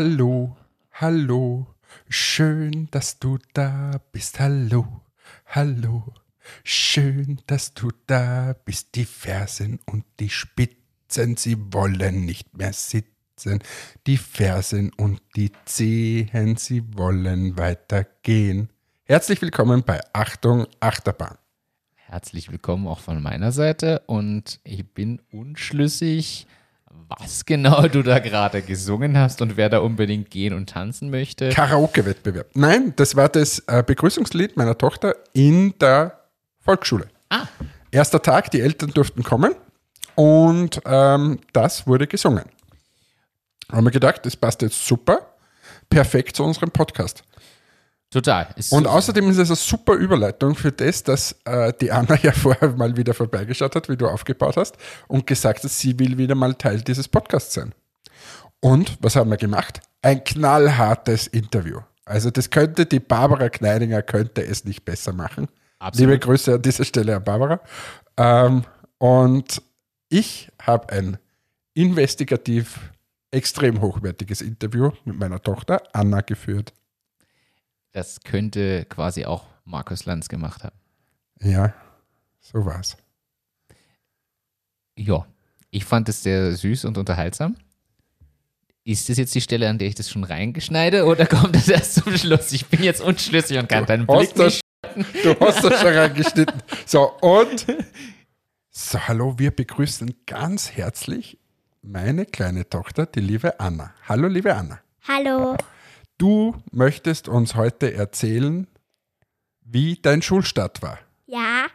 Hallo, hallo, schön, dass du da bist. Hallo, hallo, schön, dass du da bist. Die Fersen und die Spitzen, sie wollen nicht mehr sitzen. Die Fersen und die Zehen, sie wollen weitergehen. Herzlich willkommen bei Achtung Achterbahn. Herzlich willkommen auch von meiner Seite und ich bin unschlüssig, was genau du da gerade gesungen hast und wer da unbedingt gehen und tanzen möchte. Karaoke-Wettbewerb. Nein, das war das äh, Begrüßungslied meiner Tochter in der Volksschule. Ah, Erster Tag, die Eltern durften kommen und ähm, das wurde gesungen. Haben wir gedacht, das passt jetzt super, perfekt zu unserem Podcast. Total. Und außerdem ist es eine super Überleitung für das, dass äh, die Anna ja vorher mal wieder vorbeigeschaut hat, wie du aufgebaut hast und gesagt hat, sie will wieder mal Teil dieses Podcasts sein. Und was haben wir gemacht? Ein knallhartes Interview. Also das könnte die Barbara Kneidinger könnte es nicht besser machen. Absolut. Liebe Grüße an dieser Stelle an Barbara. Ähm, und ich habe ein investigativ extrem hochwertiges Interview mit meiner Tochter Anna geführt. Das könnte quasi auch Markus Lanz gemacht haben. Ja, so war's. Ja, ich fand es sehr süß und unterhaltsam. Ist das jetzt die Stelle, an der ich das schon reingeschneide oder kommt das erst zum Schluss? Ich bin jetzt unschlüssig und kann deinen Blick nicht. du hast das schon reingeschnitten. So, und so, hallo, wir begrüßen ganz herzlich meine kleine Tochter, die liebe Anna. Hallo, liebe Anna. Hallo. Du möchtest uns heute erzählen, wie dein Schulstart war. Ja,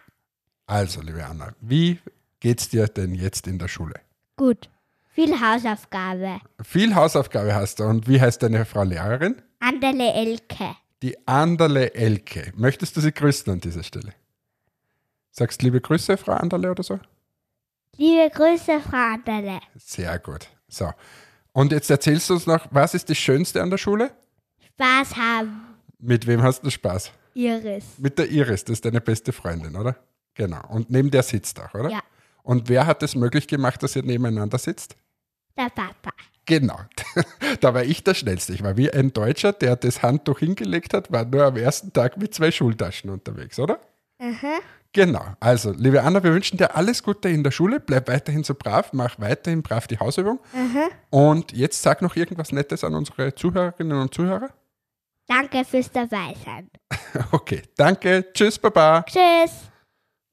Also, liebe Anna, wie geht's dir denn jetzt in der Schule? gut. Viel Hausaufgabe. Viel Hausaufgabe hast du und wie heißt deine Frau Lehrerin? Anderle Elke. Die Anderle Elke. Möchtest du sie grüßen an dieser Stelle? Sagst liebe Grüße, Frau Anderle oder so? Liebe Grüße, Frau Anderle. Sehr gut. So. Und jetzt erzählst du uns noch, was ist das Schönste an der Schule? Spaß haben. Mit wem hast du Spaß? Iris. Mit der Iris, das ist deine beste Freundin, oder? Genau. Und neben der sitzt auch, oder? Ja. Und wer hat es möglich gemacht, dass ihr nebeneinander sitzt? Der Papa. Genau. da war ich der Schnellste. Ich war wie ein Deutscher, der das Handtuch hingelegt hat, war nur am ersten Tag mit zwei Schultaschen unterwegs, oder? Aha. Genau. Also, liebe Anna, wir wünschen dir alles Gute in der Schule. Bleib weiterhin so brav, mach weiterhin brav die Hausübung. Und jetzt sag noch irgendwas Nettes an unsere Zuhörerinnen und Zuhörer. Danke fürs Dabeisein. Okay, danke. Tschüss, Baba. Tschüss.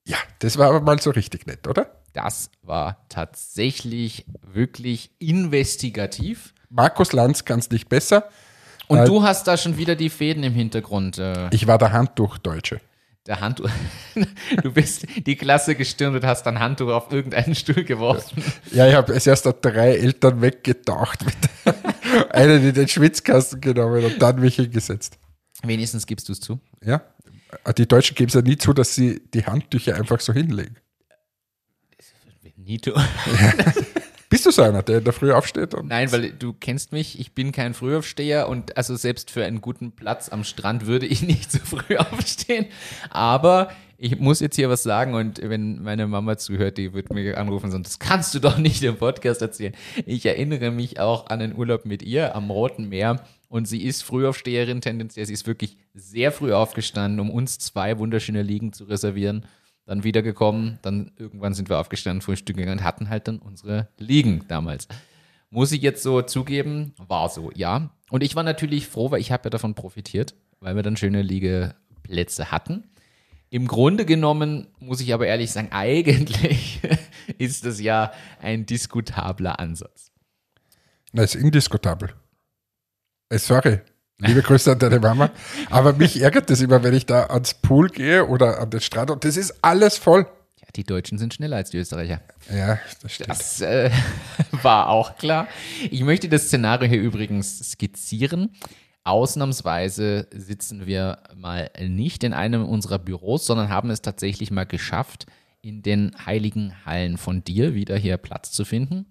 Ja, das war aber mal so richtig nett, oder? Das war tatsächlich wirklich investigativ. Markus Lanz kann es nicht besser. Und Äh, du hast da schon wieder die Fäden im Hintergrund. Äh, Ich war der Handtuchdeutsche. der Handtuch. Du bist die Klasse gestürmt und hast dein Handtuch auf irgendeinen Stuhl geworfen. Ja, ich habe als erster drei Eltern weggetaucht, mit einen in den Schwitzkasten genommen und dann mich hingesetzt. Wenigstens gibst du es zu. Ja, die Deutschen geben es ja nie zu, dass sie die Handtücher einfach so hinlegen. Nito. Bist du so einer, der in der Früh aufsteht? Nein, weil du kennst mich, ich bin kein Frühaufsteher und also selbst für einen guten Platz am Strand würde ich nicht so früh aufstehen. Aber ich muss jetzt hier was sagen und wenn meine Mama zuhört, die wird mir anrufen und das kannst du doch nicht im Podcast erzählen. Ich erinnere mich auch an einen Urlaub mit ihr am Roten Meer und sie ist Frühaufsteherin tendenziell. Sie ist wirklich sehr früh aufgestanden, um uns zwei wunderschöne Liegen zu reservieren. Dann wiedergekommen, dann irgendwann sind wir aufgestanden, Frühstück gegangen und hatten halt dann unsere Liegen damals. Muss ich jetzt so zugeben, war so, ja. Und ich war natürlich froh, weil ich habe ja davon profitiert, weil wir dann schöne Liegeplätze hatten. Im Grunde genommen muss ich aber ehrlich sagen, eigentlich ist das ja ein diskutabler Ansatz. Na, ist indiskutabel. Äh, sorry, liebe Grüße an deine Mama. Aber mich ärgert das immer, wenn ich da ans Pool gehe oder an den Strand und das ist alles voll. Ja, die Deutschen sind schneller als die Österreicher. Ja, das stimmt. Das äh, war auch klar. Ich möchte das Szenario hier übrigens skizzieren. Ausnahmsweise sitzen wir mal nicht in einem unserer Büros, sondern haben es tatsächlich mal geschafft, in den heiligen Hallen von dir wieder hier Platz zu finden.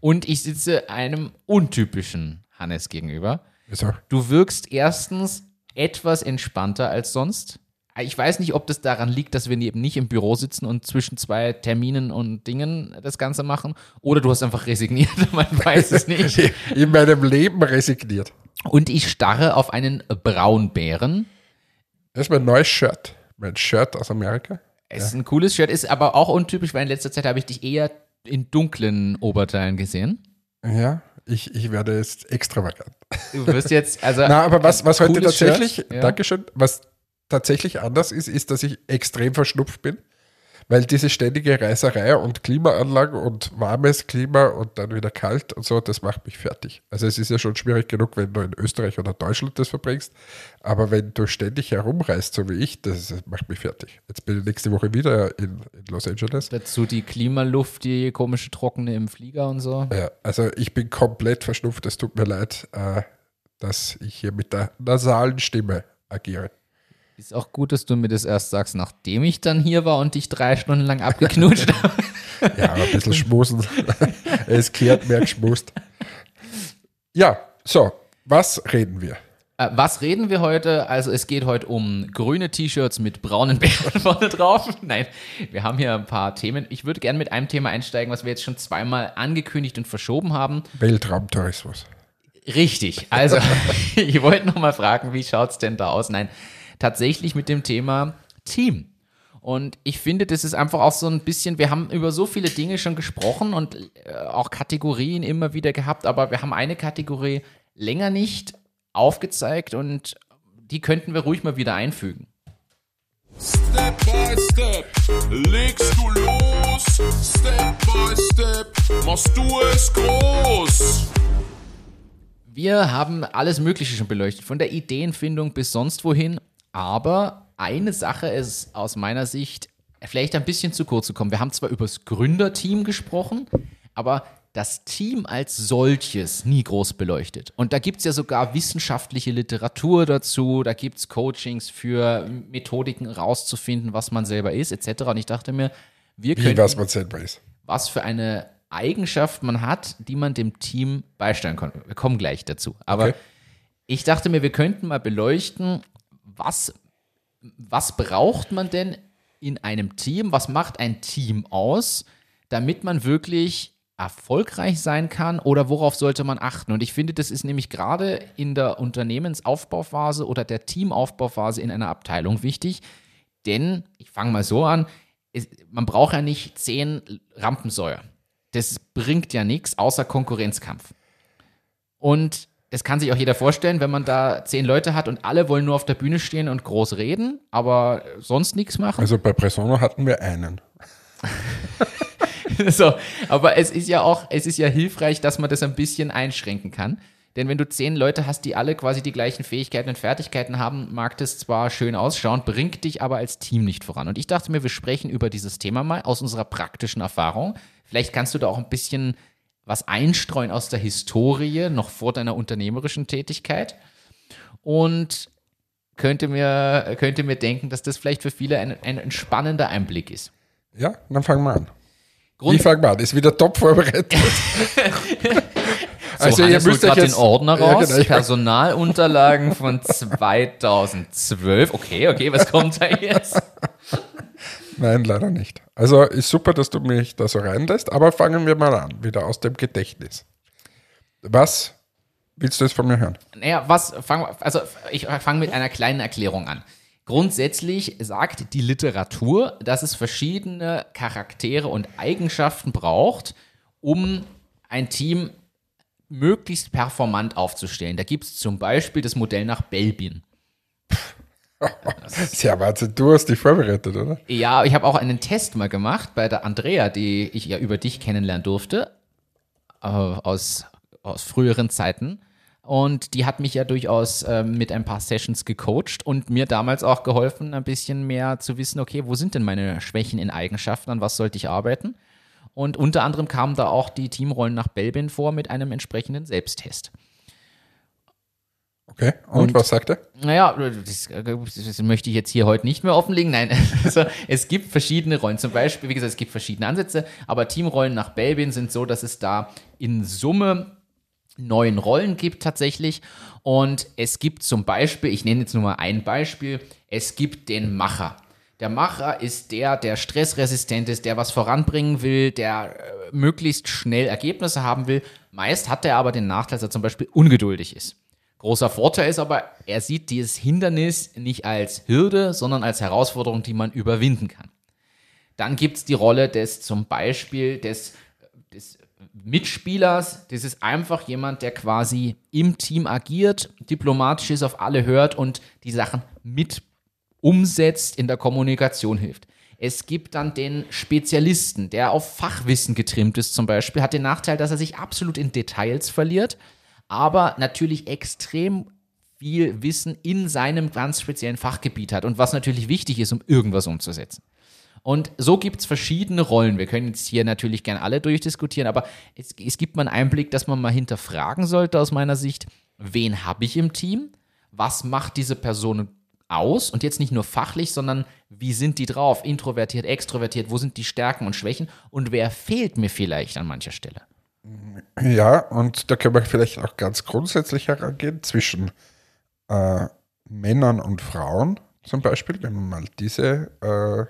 Und ich sitze einem untypischen Hannes gegenüber. Wieso? Du wirkst erstens etwas entspannter als sonst. Ich weiß nicht, ob das daran liegt, dass wir eben nicht im Büro sitzen und zwischen zwei Terminen und Dingen das Ganze machen. Oder du hast einfach resigniert, man weiß es nicht. In meinem Leben resigniert. Und ich starre auf einen Braunbären. Das ist mein neues Shirt. Mein Shirt aus Amerika. Es ist ein cooles Shirt, ist aber auch untypisch, weil in letzter Zeit habe ich dich eher in dunklen Oberteilen gesehen. Ja, ich, ich werde jetzt extravagant. Du wirst jetzt, also. Na, aber was, was heute tatsächlich, Shirt, ja. Dankeschön, was tatsächlich anders ist, ist, dass ich extrem verschnupft bin. Weil diese ständige Reiserei und Klimaanlagen und warmes Klima und dann wieder kalt und so, das macht mich fertig. Also es ist ja schon schwierig genug, wenn du in Österreich oder Deutschland das verbringst. Aber wenn du ständig herumreist, so wie ich, das, macht mich fertig. Jetzt bin ich nächste Woche wieder in, in Los Angeles. Dazu die Klimaluft, die komische Trockene im Flieger und so. Ja, also ich bin komplett verschnupft. Es tut mir leid, äh, dass ich hier mit der nasalen Stimme agiere. Ist auch gut, dass du mir das erst sagst, nachdem ich dann hier war und dich drei Stunden lang abgeknutscht habe. Ja, ein bisschen schmusen. es kehrt mehr geschmust. Ja, so, was reden wir? Äh, Was reden wir heute? Also es geht heute um grüne T-Shirts mit braunen Bären vorne drauf. Nein, wir haben hier ein paar Themen. Ich würde gerne mit einem Thema einsteigen, was wir jetzt schon zweimal angekündigt und verschoben haben. Weltraumtourismus. Richtig. Also ich wollte noch mal fragen, wie schaut's denn da aus? Nein, tatsächlich mit dem Thema Team. Und ich finde, das ist einfach auch so ein bisschen, wir haben über so viele Dinge schon gesprochen und äh, auch Kategorien immer wieder gehabt, aber wir haben eine Kategorie länger nicht aufgezeigt und die könnten wir ruhig mal wieder einfügen. Step by step legst du los. Step by step machst du es groß. Wir haben alles Mögliche schon beleuchtet, von der Ideenfindung bis sonst wohin. Aber eine Sache ist aus meiner Sicht vielleicht ein bisschen zu kurz gekommen. Wir haben zwar über das Gründerteam gesprochen, aber das Team als solches nie groß beleuchtet. Und da gibt es ja sogar wissenschaftliche Literatur dazu, da gibt es Coachings für Methodiken rauszufinden, was man selber ist, etc. Und ich dachte mir, wir Wie können was man selber ist. was für eine Eigenschaft man hat, die man dem Team beisteuern kann. Wir kommen gleich dazu. Aber Okay. ich dachte mir, wir könnten mal beleuchten, was, was braucht man denn in einem Team? Was macht ein Team aus, damit man wirklich erfolgreich sein kann oder worauf sollte man achten? Und ich finde, das ist nämlich gerade in der Unternehmensaufbauphase oder der Teamaufbauphase in einer Abteilung wichtig. Denn, ich fange mal so an, es, man braucht ja nicht zehn Rampensäuer. Das bringt ja nichts außer Konkurrenzkampf. Und das kann sich auch jeder vorstellen, wenn man da zehn Leute hat und alle wollen nur auf der Bühne stehen und groß reden, aber sonst nichts machen. Also bei Presono hatten wir einen. so, aber es ist ja auch, es ist ja hilfreich, dass man das ein bisschen einschränken kann. Denn wenn du zehn Leute hast, die alle quasi die gleichen Fähigkeiten und Fertigkeiten haben, mag das zwar schön ausschauen, bringt dich aber als Team nicht voran. Und ich dachte mir, wir sprechen über dieses Thema mal aus unserer praktischen Erfahrung. Vielleicht kannst du da auch ein bisschen was einstreuen aus der Historie, noch vor deiner unternehmerischen Tätigkeit. Und könnte mir, könnte mir denken, dass das vielleicht für viele ein, ein entspannender Einblick ist. Ja, dann fangen wir an. Grund- Wie fangen wir an? Ist wieder top vorbereitet. So, Also, ihr Hannes holt müsst euch gerade den jetzt- Ordner Ja, raus. genau, ich- Personalunterlagen von 2012. Okay, okay, was kommt da jetzt? Nein, leider nicht. Also ist super, dass du mich da so reinlässt, aber fangen wir mal an, wieder aus dem Gedächtnis. Was willst du jetzt von mir hören? Naja, was, fang, also ich fange mit einer kleinen Erklärung an. Grundsätzlich sagt die Literatur, dass es verschiedene Charaktere und Eigenschaften braucht, um ein Team möglichst performant aufzustellen. Da gibt es zum Beispiel das Modell nach Belbin. Sehr Wahnsinn, du hast dich vorbereitet, oder? Ja, ich habe auch einen Test mal gemacht bei der Andrea, die ich ja über dich kennenlernen durfte, äh, aus, aus früheren Zeiten. Und die hat mich ja durchaus ähm, mit ein paar Sessions gecoacht und mir damals auch geholfen, ein bisschen mehr zu wissen, okay, wo sind denn meine Schwächen in Eigenschaften, an was sollte ich arbeiten? Und unter anderem kamen da auch die Teamrollen nach Belbin vor mit einem entsprechenden Selbsttest. Okay, und, Und- was sagt er? Naja, das, das möchte ich jetzt hier heute nicht mehr offenlegen. Nein, also, es gibt verschiedene Rollen. Zum Beispiel, wie gesagt, es gibt verschiedene Ansätze, aber Teamrollen nach Belbin sind so, dass es da in Summe neun Rollen gibt tatsächlich. Und es gibt zum Beispiel, ich nenne jetzt nur mal ein Beispiel, Es gibt den Macher. Der Macher ist der, der stressresistent ist, der was voranbringen will, der äh, möglichst schnell Ergebnisse haben will. Meist hat er aber den Nachteil, dass er zum Beispiel ungeduldig ist. Großer Vorteil ist aber, er sieht dieses Hindernis nicht als Hürde, sondern als Herausforderung, die man überwinden kann. Dann gibt es die Rolle des zum Beispiel des, des Mitspielers. Das ist einfach jemand, der quasi im Team agiert, diplomatisch ist, auf alle hört und die Sachen mit umsetzt, in der Kommunikation hilft. Es gibt dann den Spezialisten, der auf Fachwissen getrimmt ist zum Beispiel, hat den Nachteil, dass er sich absolut in Details verliert, aber natürlich extrem viel Wissen in seinem ganz speziellen Fachgebiet hat und was natürlich wichtig ist, um irgendwas umzusetzen. Und so gibt es verschiedene Rollen. Wir können jetzt hier natürlich gerne alle durchdiskutieren, aber es, es gibt mal einen Einblick, dass man mal hinterfragen sollte aus meiner Sicht, wen habe ich im Team? Was macht diese Person aus? Und jetzt nicht nur fachlich, sondern wie sind die drauf? Introvertiert, extrovertiert, wo sind die Stärken und Schwächen? Und wer fehlt mir vielleicht an mancher Stelle? Ja, und da können wir vielleicht auch ganz grundsätzlich herangehen zwischen äh, Männern und Frauen zum Beispiel, wenn man mal diese äh,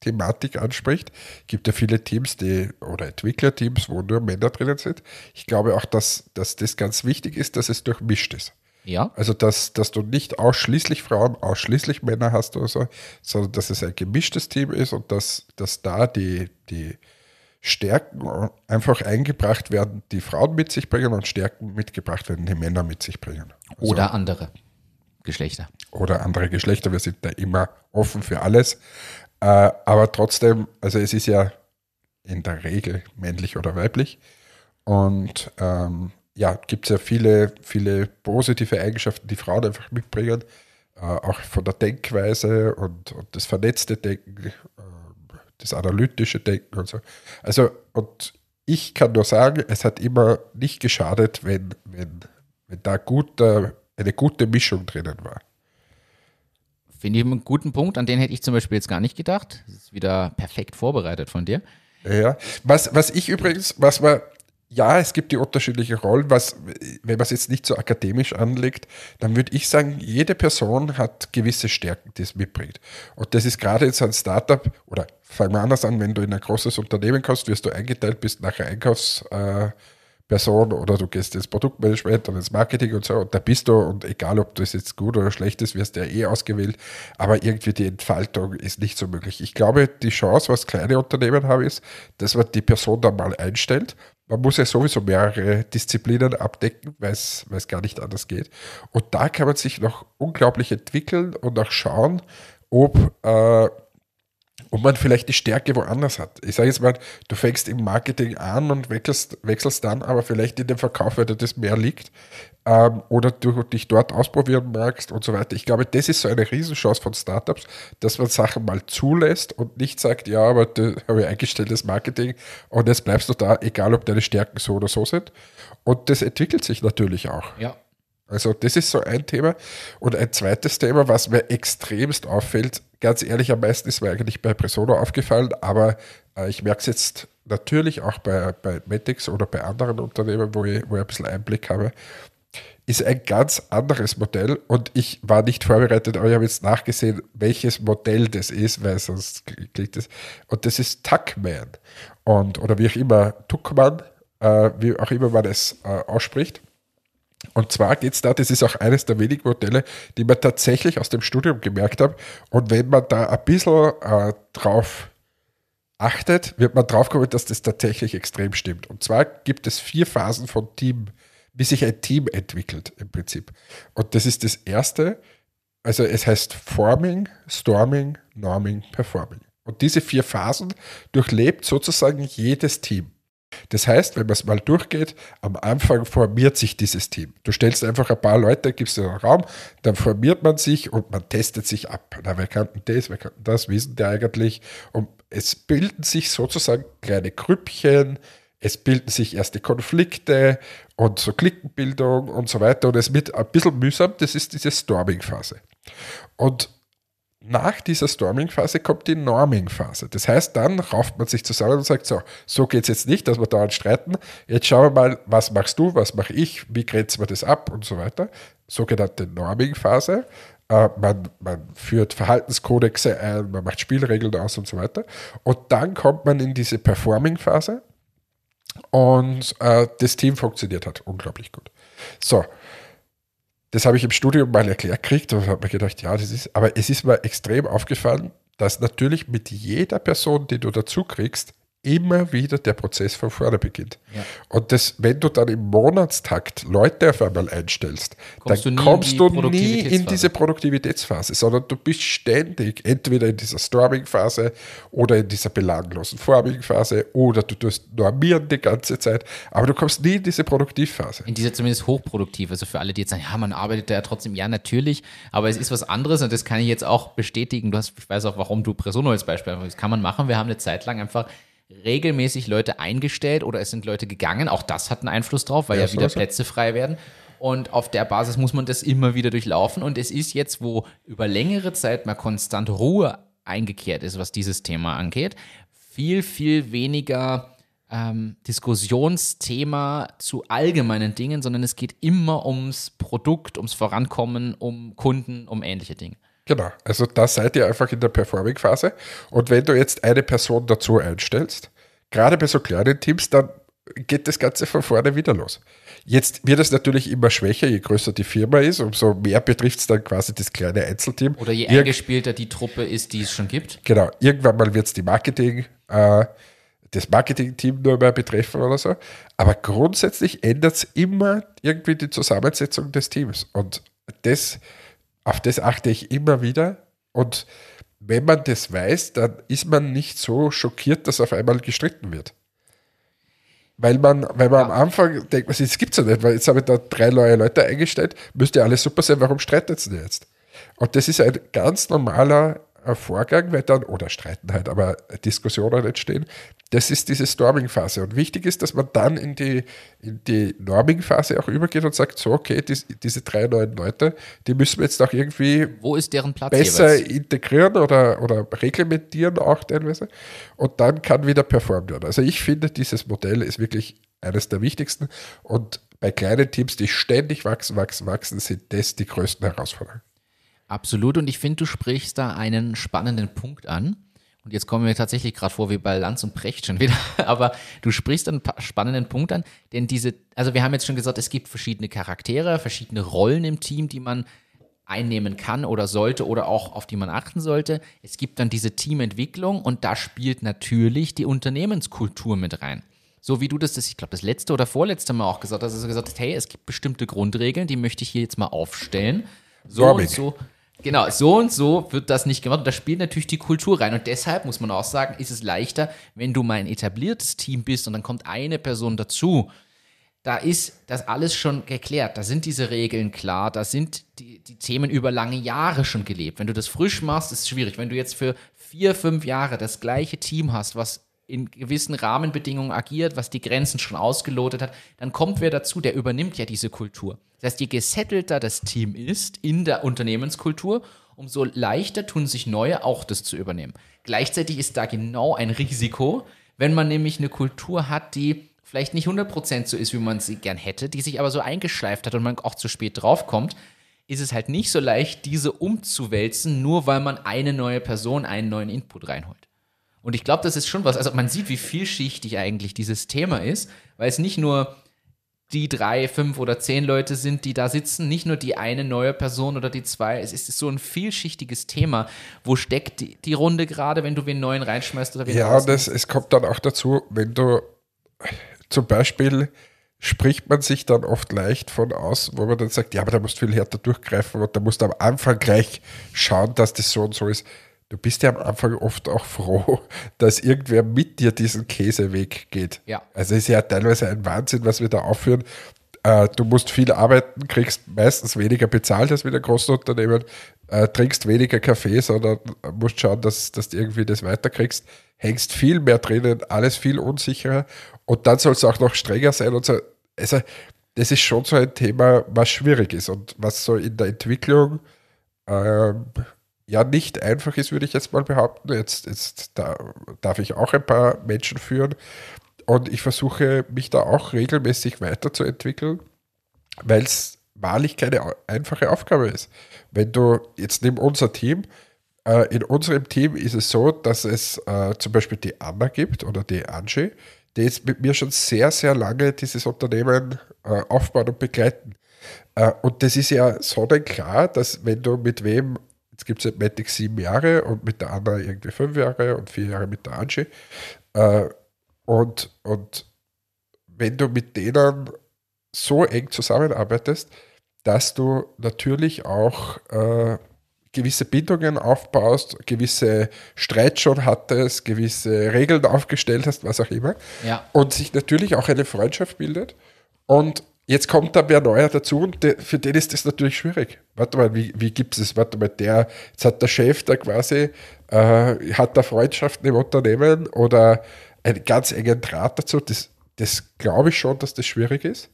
Thematik anspricht. Gibt ja viele Teams, die oder Entwicklerteams, wo nur Männer drinnen sind. Ich glaube auch, dass, dass das ganz wichtig ist, dass es durchmischt ist. Ja. Also, dass, dass du nicht ausschließlich Frauen, ausschließlich Männer hast oder so, sondern dass es ein gemischtes Team ist und dass, dass da die, die Stärken einfach eingebracht werden, die Frauen mit sich bringen und Stärken mitgebracht werden, die Männer mit sich bringen. Also, Oder andere Geschlechter. oder andere Geschlechter. Wir sind da immer offen für alles. Äh, aber trotzdem, also es ist ja in der Regel männlich oder weiblich. Und ähm, ja, gibt es ja viele, viele positive Eigenschaften, die Frauen einfach mitbringen. Äh, auch von der Denkweise und, und das vernetzte Denken, äh, das analytische Denken und so. Also, und ich kann nur sagen, es hat immer nicht geschadet, wenn, wenn, wenn da gut, eine gute Mischung drinnen war. Finde ich einen guten Punkt, an den hätte ich zum Beispiel jetzt gar nicht gedacht. Das ist wieder perfekt vorbereitet von dir. Ja, was, was ich übrigens, was man, ja, es gibt die unterschiedlichen Rollen, was, wenn man es jetzt nicht so akademisch anlegt, dann würde ich sagen, jede Person hat gewisse Stärken, die es mitbringt. Und das ist gerade jetzt ein Startup, oder fangen wir anders an, wenn du in ein großes Unternehmen kommst, wirst du eingeteilt, bist nachher Einkaufsperson oder du gehst ins Produktmanagement und ins Marketing und so und da bist du und egal ob das jetzt gut oder schlecht ist, wirst du ja eh ausgewählt, aber irgendwie die Entfaltung ist nicht so möglich. Ich glaube, die Chance, was kleine Unternehmen haben, ist, dass man die Person dann mal einstellt. Man muss ja sowieso mehrere Disziplinen abdecken, weil es gar nicht anders geht. Und da kann man sich noch unglaublich entwickeln und auch schauen, ob äh, ob man vielleicht die Stärke woanders hat. Ich sage jetzt mal, du fängst im Marketing an und wechselst, wechselst dann aber vielleicht in den Verkauf, weil dir das mehr liegt ähm, oder du dich dort ausprobieren magst und so weiter. Ich glaube, das ist so eine Riesenchance von Startups, dass man Sachen mal zulässt und nicht sagt, ja, aber du habe ich eingestelltes Marketing und jetzt bleibst du da, egal ob deine Stärken so oder so sind. Und das entwickelt sich natürlich auch. Ja. Also das ist so ein Thema. Und ein zweites Thema, was mir extremst auffällt, ganz ehrlich, am meisten ist mir eigentlich bei Presono aufgefallen, aber äh, ich merke es jetzt natürlich auch bei, bei Metix oder bei anderen Unternehmen, wo ich, wo ich ein bisschen Einblick habe, ist ein ganz anderes Modell und ich war nicht vorbereitet, aber ich habe jetzt nachgesehen, welches Modell das ist, weil sonst klingt das. Und das ist Tuckman und oder wie auch immer, Tuckman, äh, wie auch immer man es äh, ausspricht. Und zwar geht es da, das ist auch eines der wenigen Modelle, die man tatsächlich aus dem Studium gemerkt habe. Und wenn man da ein bisschen äh, drauf achtet, wird man drauf kommen, dass das tatsächlich extrem stimmt. Und zwar gibt es vier Phasen von Team, wie sich ein Team entwickelt im Prinzip. Und das ist das erste, also es heißt Forming, Storming, Norming, Performing. Und diese vier Phasen durchlebt sozusagen jedes Team. Das heißt, wenn man es mal durchgeht, am Anfang formiert sich dieses Team. Du stellst einfach ein paar Leute, gibst ihnen einen Raum, dann formiert man sich und man testet sich ab. Na, wer kann denn das, wer kann das, denn der eigentlich? Und es bilden sich sozusagen kleine Grüppchen, es bilden sich erste Konflikte und so Klickenbildung und so weiter. Und es wird ein bisschen mühsam, das ist diese Storming-Phase. Und nach dieser Storming-Phase kommt die Norming-Phase. Das heißt, dann rauft man sich zusammen und sagt, so, so geht es jetzt nicht, dass wir dauernd streiten. Jetzt schauen wir mal, was machst du, was mache ich, wie grenzen wir das ab und so weiter. Sogenannte Norming-Phase. äh, man, man führt Verhaltenskodexe ein, man macht Spielregeln aus und so weiter. Und dann kommt man in diese Performing-Phase und äh, das Team funktioniert hat unglaublich gut. So, das habe ich im Studium mal erklärt gekriegt und habe mir gedacht, ja, das ist, aber es ist mir extrem aufgefallen, dass natürlich mit jeder Person, die du dazu kriegst, immer wieder der Prozess von vorne beginnt. Ja. Und das, wenn du dann im Monatstakt Leute auf einmal einstellst, Kommst du dann in kommst du nie in diese Produktivitätsphase, sondern du bist ständig entweder in dieser Storming-Phase oder in dieser belanglosen Forming-Phase oder du tust normieren die ganze Zeit, aber du kommst nie in diese Produktivphase. in dieser zumindest hochproduktiv. Also für alle, die jetzt sagen, ja, man arbeitet da ja trotzdem, ja, natürlich, aber es ist was anderes und das kann ich jetzt auch bestätigen. Du hast, ich weiß auch, warum du Presono als Beispiel, das kann man machen. Wir haben eine Zeit lang einfach regelmäßig Leute eingestellt oder es sind Leute gegangen. Auch das hat einen Einfluss drauf, weil Ja, ja, wieder. Plätze frei werden. Und auf der Basis muss man das immer wieder durchlaufen. Und es ist jetzt, wo über längere Zeit mal konstant Ruhe eingekehrt ist, was dieses Thema angeht, viel, viel weniger ähm, Diskussionsthema zu allgemeinen Dingen, sondern es geht immer ums Produkt, ums Vorankommen, um Kunden, um ähnliche Dinge. Genau, also da seid ihr einfach in der Performing-Phase. Und wenn du jetzt eine Person dazu einstellst, gerade bei so kleinen Teams, dann geht das Ganze von vorne wieder los. Jetzt wird es natürlich immer schwächer, je größer die Firma ist, umso mehr betrifft es dann quasi das kleine Einzelteam. Oder je Irg- eingespielter die Truppe ist, die es schon gibt. Genau, irgendwann mal wird es die Marketing, äh, das Marketing-Team nur mehr betreffen oder so. Aber grundsätzlich ändert es immer irgendwie die Zusammensetzung des Teams. Und das, auf das achte ich immer wieder. Und wenn man das weiß, dann ist man nicht so schockiert, dass auf einmal gestritten wird. Weil man, weil man am Anfang denkt, was das gibt's ja nicht, weil jetzt habe ich da drei neue Leute eingestellt, müsste ja alles super sein, warum streitet ihr denn jetzt? Und das ist ein ganz normaler Vorgang, weil dann, oder streiten halt, aber Diskussionen entstehen. Das ist diese Storming-Phase. Und wichtig ist, dass man dann in die, in die Norming-Phase auch übergeht und sagt, so, okay, dies, diese drei neuen Leute, die müssen wir jetzt auch irgendwie Wo ist deren Platz besser jeweils? integrieren oder, oder reglementieren auch teilweise. Und dann kann wieder performt werden. Also ich finde, dieses Modell ist wirklich eines der wichtigsten. Und bei kleinen Teams, die ständig wachsen, wachsen, wachsen, sind das die größten Herausforderungen. Absolut. Und ich finde, du sprichst da einen spannenden Punkt an. Und jetzt kommen wir tatsächlich gerade vor wie bei Lanz und Precht schon wieder. Aber du sprichst einen pa- spannenden Punkt an, denn diese, also wir haben jetzt schon gesagt, es gibt verschiedene Charaktere, verschiedene Rollen im Team, die man einnehmen kann oder sollte oder auch auf die man achten sollte. Es gibt dann diese Teamentwicklung und da spielt natürlich die Unternehmenskultur mit rein. So wie du das, das ich glaube, das letzte oder vorletzte Mal auch gesagt hast, dass du gesagt hast, hey, es gibt bestimmte Grundregeln, die möchte ich hier jetzt mal aufstellen. So Norming. und so. Genau, so und so wird das nicht gemacht. Und da spielt natürlich die Kultur rein. Und deshalb muss man auch sagen, ist es leichter, wenn du mal ein etabliertes Team bist und dann kommt eine Person dazu. Da ist das alles schon geklärt. Da sind diese Regeln klar. Da sind die, die Themen über lange Jahre schon gelebt. Wenn du das frisch machst, ist es schwierig. Wenn du jetzt für vier, fünf Jahre das gleiche Team hast, was in gewissen Rahmenbedingungen agiert, was die Grenzen schon ausgelotet hat, dann kommt wer dazu, der übernimmt ja diese Kultur. Das heißt, je gesettelter das Team ist in der Unternehmenskultur, umso leichter tun sich neue auch das zu übernehmen. Gleichzeitig ist da genau ein Risiko, wenn man nämlich eine Kultur hat, die vielleicht nicht 100% so ist, wie man sie gern hätte, die sich aber so eingeschleift hat und man auch zu spät draufkommt, ist es halt nicht so leicht, diese umzuwälzen, nur weil man eine neue Person, einen neuen Input reinholt. Und ich glaube, das ist schon was. Also man sieht, wie vielschichtig eigentlich dieses Thema ist, weil es nicht nur die drei, fünf oder zehn Leute sind, die da sitzen, nicht nur die eine neue Person oder die zwei. Es ist so ein vielschichtiges Thema. Wo steckt die, die Runde gerade, wenn du wen neuen reinschmeißt oder wen Ja, es, es kommt dann auch dazu, wenn du zum Beispiel spricht man sich dann oft leicht von aus, wo man dann sagt, ja, aber da musst du viel härter durchgreifen und da musst du am Anfang gleich schauen, dass das so und so ist. Du bist ja am Anfang oft auch froh, dass irgendwer mit dir diesen Käseweg geht. Ja. Also es ist ja teilweise ein Wahnsinn, was wir da aufführen. Äh, du musst viel arbeiten, kriegst meistens weniger bezahlt als mit einem großen Unternehmen, äh, trinkst weniger Kaffee, sondern musst schauen, dass, dass du irgendwie das weiterkriegst, hängst viel mehr drinnen, alles viel unsicherer und dann soll es auch noch strenger sein und so. Also das ist schon so ein Thema, was schwierig ist und was so in der Entwicklung ähm, ja nicht einfach ist, würde ich jetzt mal behaupten. Jetzt, jetzt da, darf ich auch ein paar Menschen führen und ich versuche mich da auch regelmäßig weiterzuentwickeln, weil es wahrlich keine einfache Aufgabe ist. Wenn du jetzt neben unser Team, äh, in unserem Team ist es so, dass es äh, zum Beispiel die Anna gibt oder die Angie, die jetzt mit mir schon sehr, sehr lange dieses Unternehmen äh, aufbauen und begleiten. Äh, und das ist ja so denn klar, dass wenn du mit wem, jetzt gibt es mit Matic sieben Jahre und mit der Anna irgendwie fünf Jahre und vier Jahre mit der Angie, äh, und, und wenn du mit denen so eng zusammenarbeitest, dass du natürlich auch äh, gewisse Bindungen aufbaust, gewisse Streit schon hattest, gewisse Regeln aufgestellt hast, was auch immer. Ja. Und sich natürlich auch eine Freundschaft bildet. Und jetzt kommt da wer neuer dazu und der, für den ist das natürlich schwierig. Warte mal, wie, wie gibt es? Warte mal, der, jetzt hat der Chef da quasi, äh, hat da Freundschaften im Unternehmen oder einen ganz engen Draht dazu. Das, das glaube ich schon, dass das schwierig ist.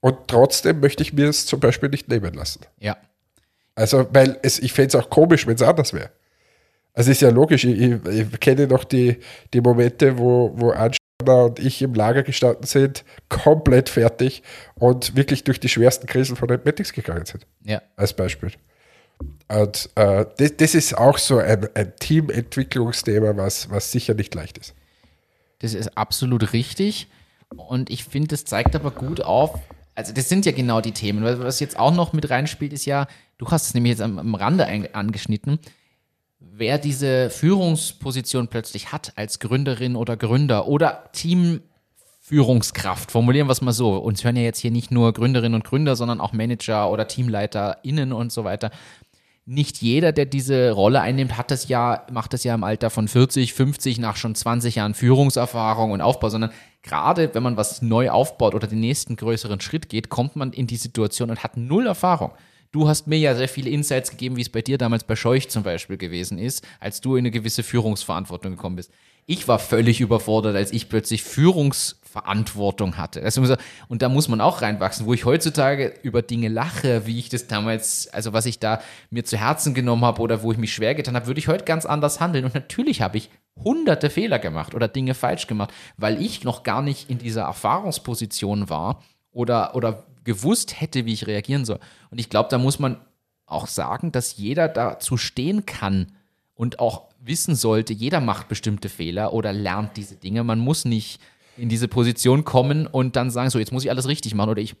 Und trotzdem möchte ich mir das zum Beispiel nicht nehmen lassen. Ja. Also, weil es, ich fände es auch komisch, wenn es anders wäre. Also ist ja logisch, ich, ich, ich kenne noch die, die Momente, wo, wo und ich im Lager gestanden sind, komplett fertig und wirklich durch die schwersten Krisen von Athletics gegangen sind, Ja. als Beispiel. Und äh, das, das ist auch so ein, ein Teamentwicklungsthema, was, was sicher nicht leicht ist. Das ist absolut richtig. Und ich finde, das zeigt aber gut auf, also das sind ja genau die Themen. Was jetzt auch noch mit reinspielt, ist ja, du hast es nämlich jetzt am, am Rande ein, angeschnitten, wer diese Führungsposition plötzlich hat als Gründerin oder Gründer oder Teamführungskraft, formulieren wir es mal so. Uns hören ja jetzt hier nicht nur Gründerinnen und Gründer, sondern auch Manager oder TeamleiterInnen und so weiter nicht jeder, der diese Rolle einnimmt, hat das ja, macht das ja im Alter von 40, 50 nach schon 20 Jahren Führungserfahrung und Aufbau, sondern gerade wenn man was neu aufbaut oder den nächsten größeren Schritt geht, kommt man in die Situation und hat null Erfahrung. Du hast mir ja sehr viele Insights gegeben, wie es bei dir damals bei Scheuch zum Beispiel gewesen ist, als du in eine gewisse Führungsverantwortung gekommen bist. Ich war völlig überfordert, als ich plötzlich Führungsverantwortung hatte. Und da muss man auch reinwachsen, wo ich heutzutage über Dinge lache, wie ich das damals, also was ich da mir zu Herzen genommen habe oder wo ich mich schwer getan habe, würde ich heute ganz anders handeln. Und natürlich habe ich hunderte Fehler gemacht oder Dinge falsch gemacht, weil ich noch gar nicht in dieser Erfahrungsposition war oder, oder gewusst hätte, wie ich reagieren soll. Und ich glaube, da muss man auch sagen, dass jeder dazu stehen kann und auch wissen sollte, jeder macht bestimmte Fehler oder lernt diese Dinge. Man muss nicht in diese Position kommen und dann sagen, so, jetzt muss ich alles richtig machen oder ich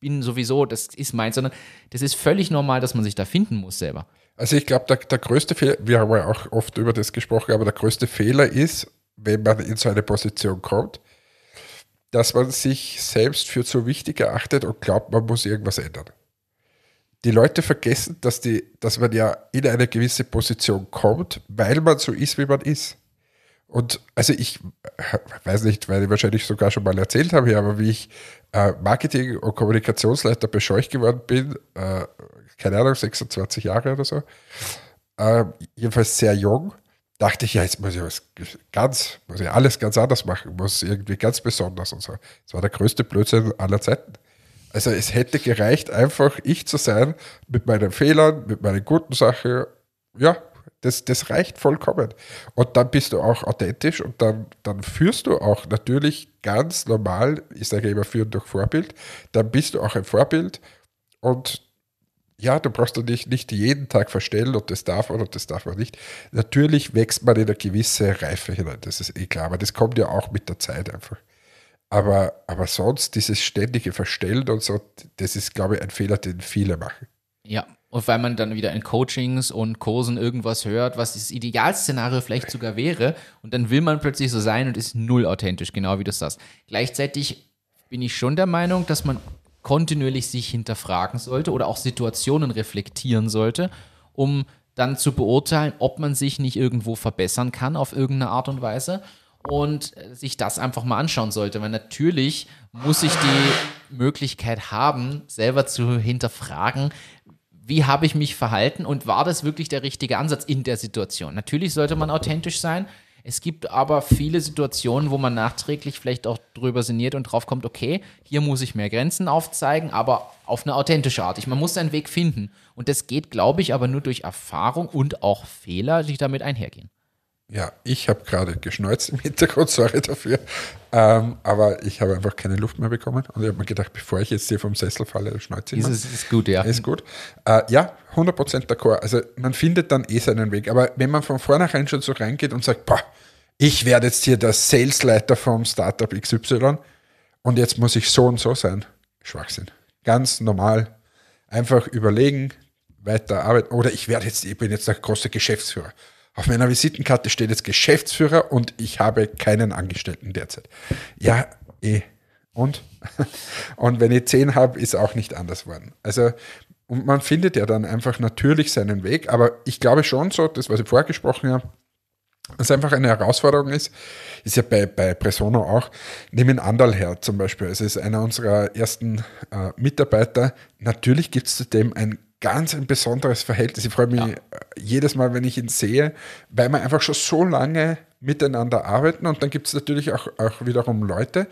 bin sowieso, das ist meins, sondern das ist völlig normal, dass man sich da finden muss selber. Also ich glaube, der, der größte Fehler, wir haben ja auch oft über das gesprochen, aber der größte Fehler ist, wenn man in so eine Position kommt, dass man sich selbst für zu wichtig erachtet und glaubt, man muss irgendwas ändern. Die Leute vergessen, dass, die, dass man ja in eine gewisse Position kommt, weil man so ist, wie man ist. Und also ich äh, weiß nicht, weil ich wahrscheinlich sogar schon mal erzählt habe, aber wie ich äh, Marketing- und Kommunikationsleiter bei Scheuch geworden bin, äh, keine Ahnung, 26 Jahre oder so, jedenfalls sehr jung, dachte ich, ja, jetzt muss ich was ganz, muss ich alles ganz anders machen, muss irgendwie ganz besonders und so. Das war der größte Blödsinn aller Zeiten. Also es hätte gereicht, einfach ich zu sein, mit meinen Fehlern, mit meinen guten Sachen. Ja, das, das reicht vollkommen. Und dann bist du auch authentisch und dann, dann führst du auch natürlich ganz normal, ich sage immer führen durch Vorbild, dann bist du auch ein Vorbild und ja, du brauchst dich nicht, jeden Tag verstellen und das darf man und das darf man nicht. Natürlich wächst man in eine gewisse Reife hinein, das ist eh klar, aber das kommt ja auch mit der Zeit einfach. Aber, aber sonst dieses ständige Verstellen und so, das ist, glaube ich, ein Fehler, den viele machen. Ja, und weil man dann wieder in Coachings und Kursen irgendwas hört, was das Idealszenario vielleicht sogar wäre, und dann will man plötzlich so sein und ist null authentisch, genau wie du sagst. Gleichzeitig bin ich schon der Meinung, dass man kontinuierlich sich hinterfragen sollte oder auch Situationen reflektieren sollte, um dann zu beurteilen, ob man sich nicht irgendwo verbessern kann auf irgendeine Art und Weise und äh, sich das einfach mal anschauen sollte, weil natürlich muss ich die Möglichkeit haben, selber zu hinterfragen, wie habe ich mich verhalten und war das wirklich der richtige Ansatz in der Situation? Natürlich sollte man authentisch sein. Es gibt aber viele Situationen, wo man nachträglich vielleicht auch drüber sinniert und drauf kommt, okay, hier muss ich mehr Grenzen aufzeigen, aber auf eine authentische Art. Ich, man muss seinen Weg finden. Und das geht, glaube ich, aber nur durch Erfahrung und auch Fehler, die damit einhergehen. Ja, ich habe gerade geschneuzt im Hintergrund, sorry dafür. Ähm, aber ich habe einfach keine Luft mehr bekommen. Und ich habe mir gedacht, bevor ich jetzt hier vom Sessel falle, schneuze ich Ist, ist gut, ja. Ist gut. Äh, ja, 100% d'accord. Also man findet dann eh seinen Weg. Aber wenn man von vornherein schon so reingeht und sagt, boah, ich werde jetzt hier der Salesleiter vom Startup XY und jetzt muss ich so und so sein. Schwachsinn. Ganz normal. Einfach überlegen, weiter arbeiten. Oder ich werde jetzt, ich bin jetzt der große Geschäftsführer. Auf meiner Visitenkarte steht jetzt Geschäftsführer und ich habe keinen Angestellten derzeit. Ja, eh. Und? Und wenn ich zehn habe, ist auch nicht anders worden. Also, und man findet ja dann einfach natürlich seinen Weg, aber ich glaube schon so, das, was ich vorher gesprochen habe, was einfach eine Herausforderung ist, ist ja bei, bei Presono auch, nehmen Andal her zum Beispiel. Es ist einer unserer ersten äh, Mitarbeiter. Natürlich gibt es zu dem ein ganz ein besonderes Verhältnis. Ich freue mich äh, jedes Mal, wenn ich ihn sehe, weil wir einfach schon so lange miteinander arbeiten und dann gibt es natürlich auch, auch wiederum Leute,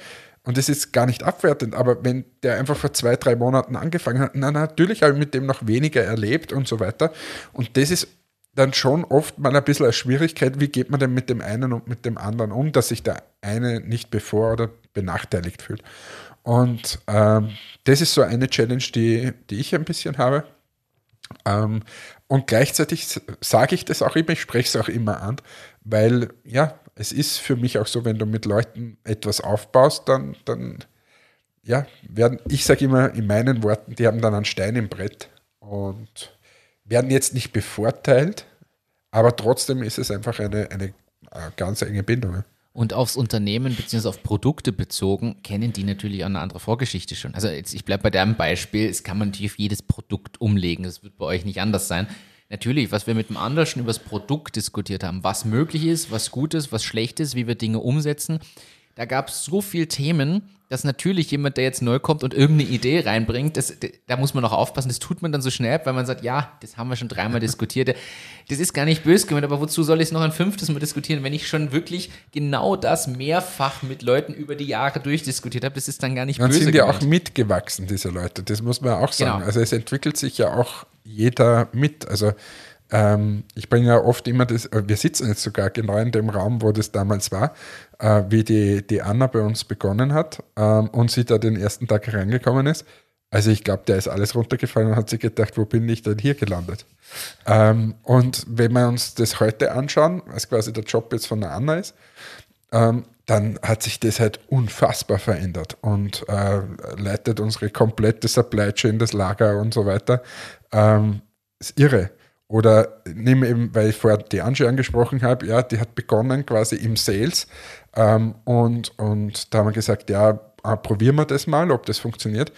und das ist gar nicht abwertend, aber wenn der einfach vor zwei, drei Monaten angefangen hat, na natürlich habe ich mit dem noch weniger erlebt und so weiter. Und das ist dann schon oft mal ein bisschen eine Schwierigkeit, wie geht man denn mit dem einen und mit dem anderen um, dass sich der eine nicht bevor oder benachteiligt fühlt. Und ähm, das ist so eine Challenge, die, die ich ein bisschen habe. Ähm, und gleichzeitig sage ich das auch immer, ich spreche es auch immer an, weil ja, es ist für mich auch so, wenn du mit Leuten etwas aufbaust, dann, dann ja, werden, ich sage immer in meinen Worten, die haben dann einen Stein im Brett und werden jetzt nicht bevorteilt, aber trotzdem ist es einfach eine, eine äh, ganz enge Bindung. Und aufs Unternehmen bzw. auf Produkte bezogen, kennen die natürlich auch eine andere Vorgeschichte schon. Also jetzt, ich bleibe bei deinem Beispiel, es kann man natürlich auf jedes Produkt umlegen. Das wird bei euch nicht anders sein. Natürlich, was wir mit dem Anders schon über das Produkt diskutiert haben, was möglich ist, was gut ist, was schlecht ist, wie wir Dinge umsetzen. Da gab es so viele Themen, dass natürlich jemand, der jetzt neu kommt und irgendeine Idee reinbringt, das, da muss man auch aufpassen, das tut man dann so schnell, weil man sagt, ja, das haben wir schon dreimal diskutiert. Das ist gar nicht böse gemeint, aber wozu soll ich es noch ein fünftes Mal diskutieren, wenn ich schon wirklich genau das mehrfach mit Leuten über die Jahre durchdiskutiert habe? Das ist dann gar nicht Dann böse sind ja auch mitgewachsen, diese Leute. Das muss man auch sagen. Genau. Also es entwickelt sich ja auch jeder mit. Also ähm, ich bringe ja oft immer das, äh, wir sitzen jetzt sogar genau in dem Raum, wo das damals war, äh, wie die, die Anna bei uns begonnen hat ähm, und sie da den ersten Tag reingekommen ist. Also ich glaube, der ist alles runtergefallen und hat sich gedacht, wo bin ich denn hier gelandet? Ähm, und wenn wir uns das heute anschauen, was quasi der Job jetzt von der Anna ist, ähm, dann hat sich das halt unfassbar verändert und äh, leitet unsere komplette Supply Chain, das Lager und so weiter. Ähm, ist irre. Oder nimm eben, weil ich vorher die Angie angesprochen habe, ja, die hat begonnen quasi im Sales ähm, und, und da haben wir gesagt, ja, äh, probieren wir das mal, ob das funktioniert.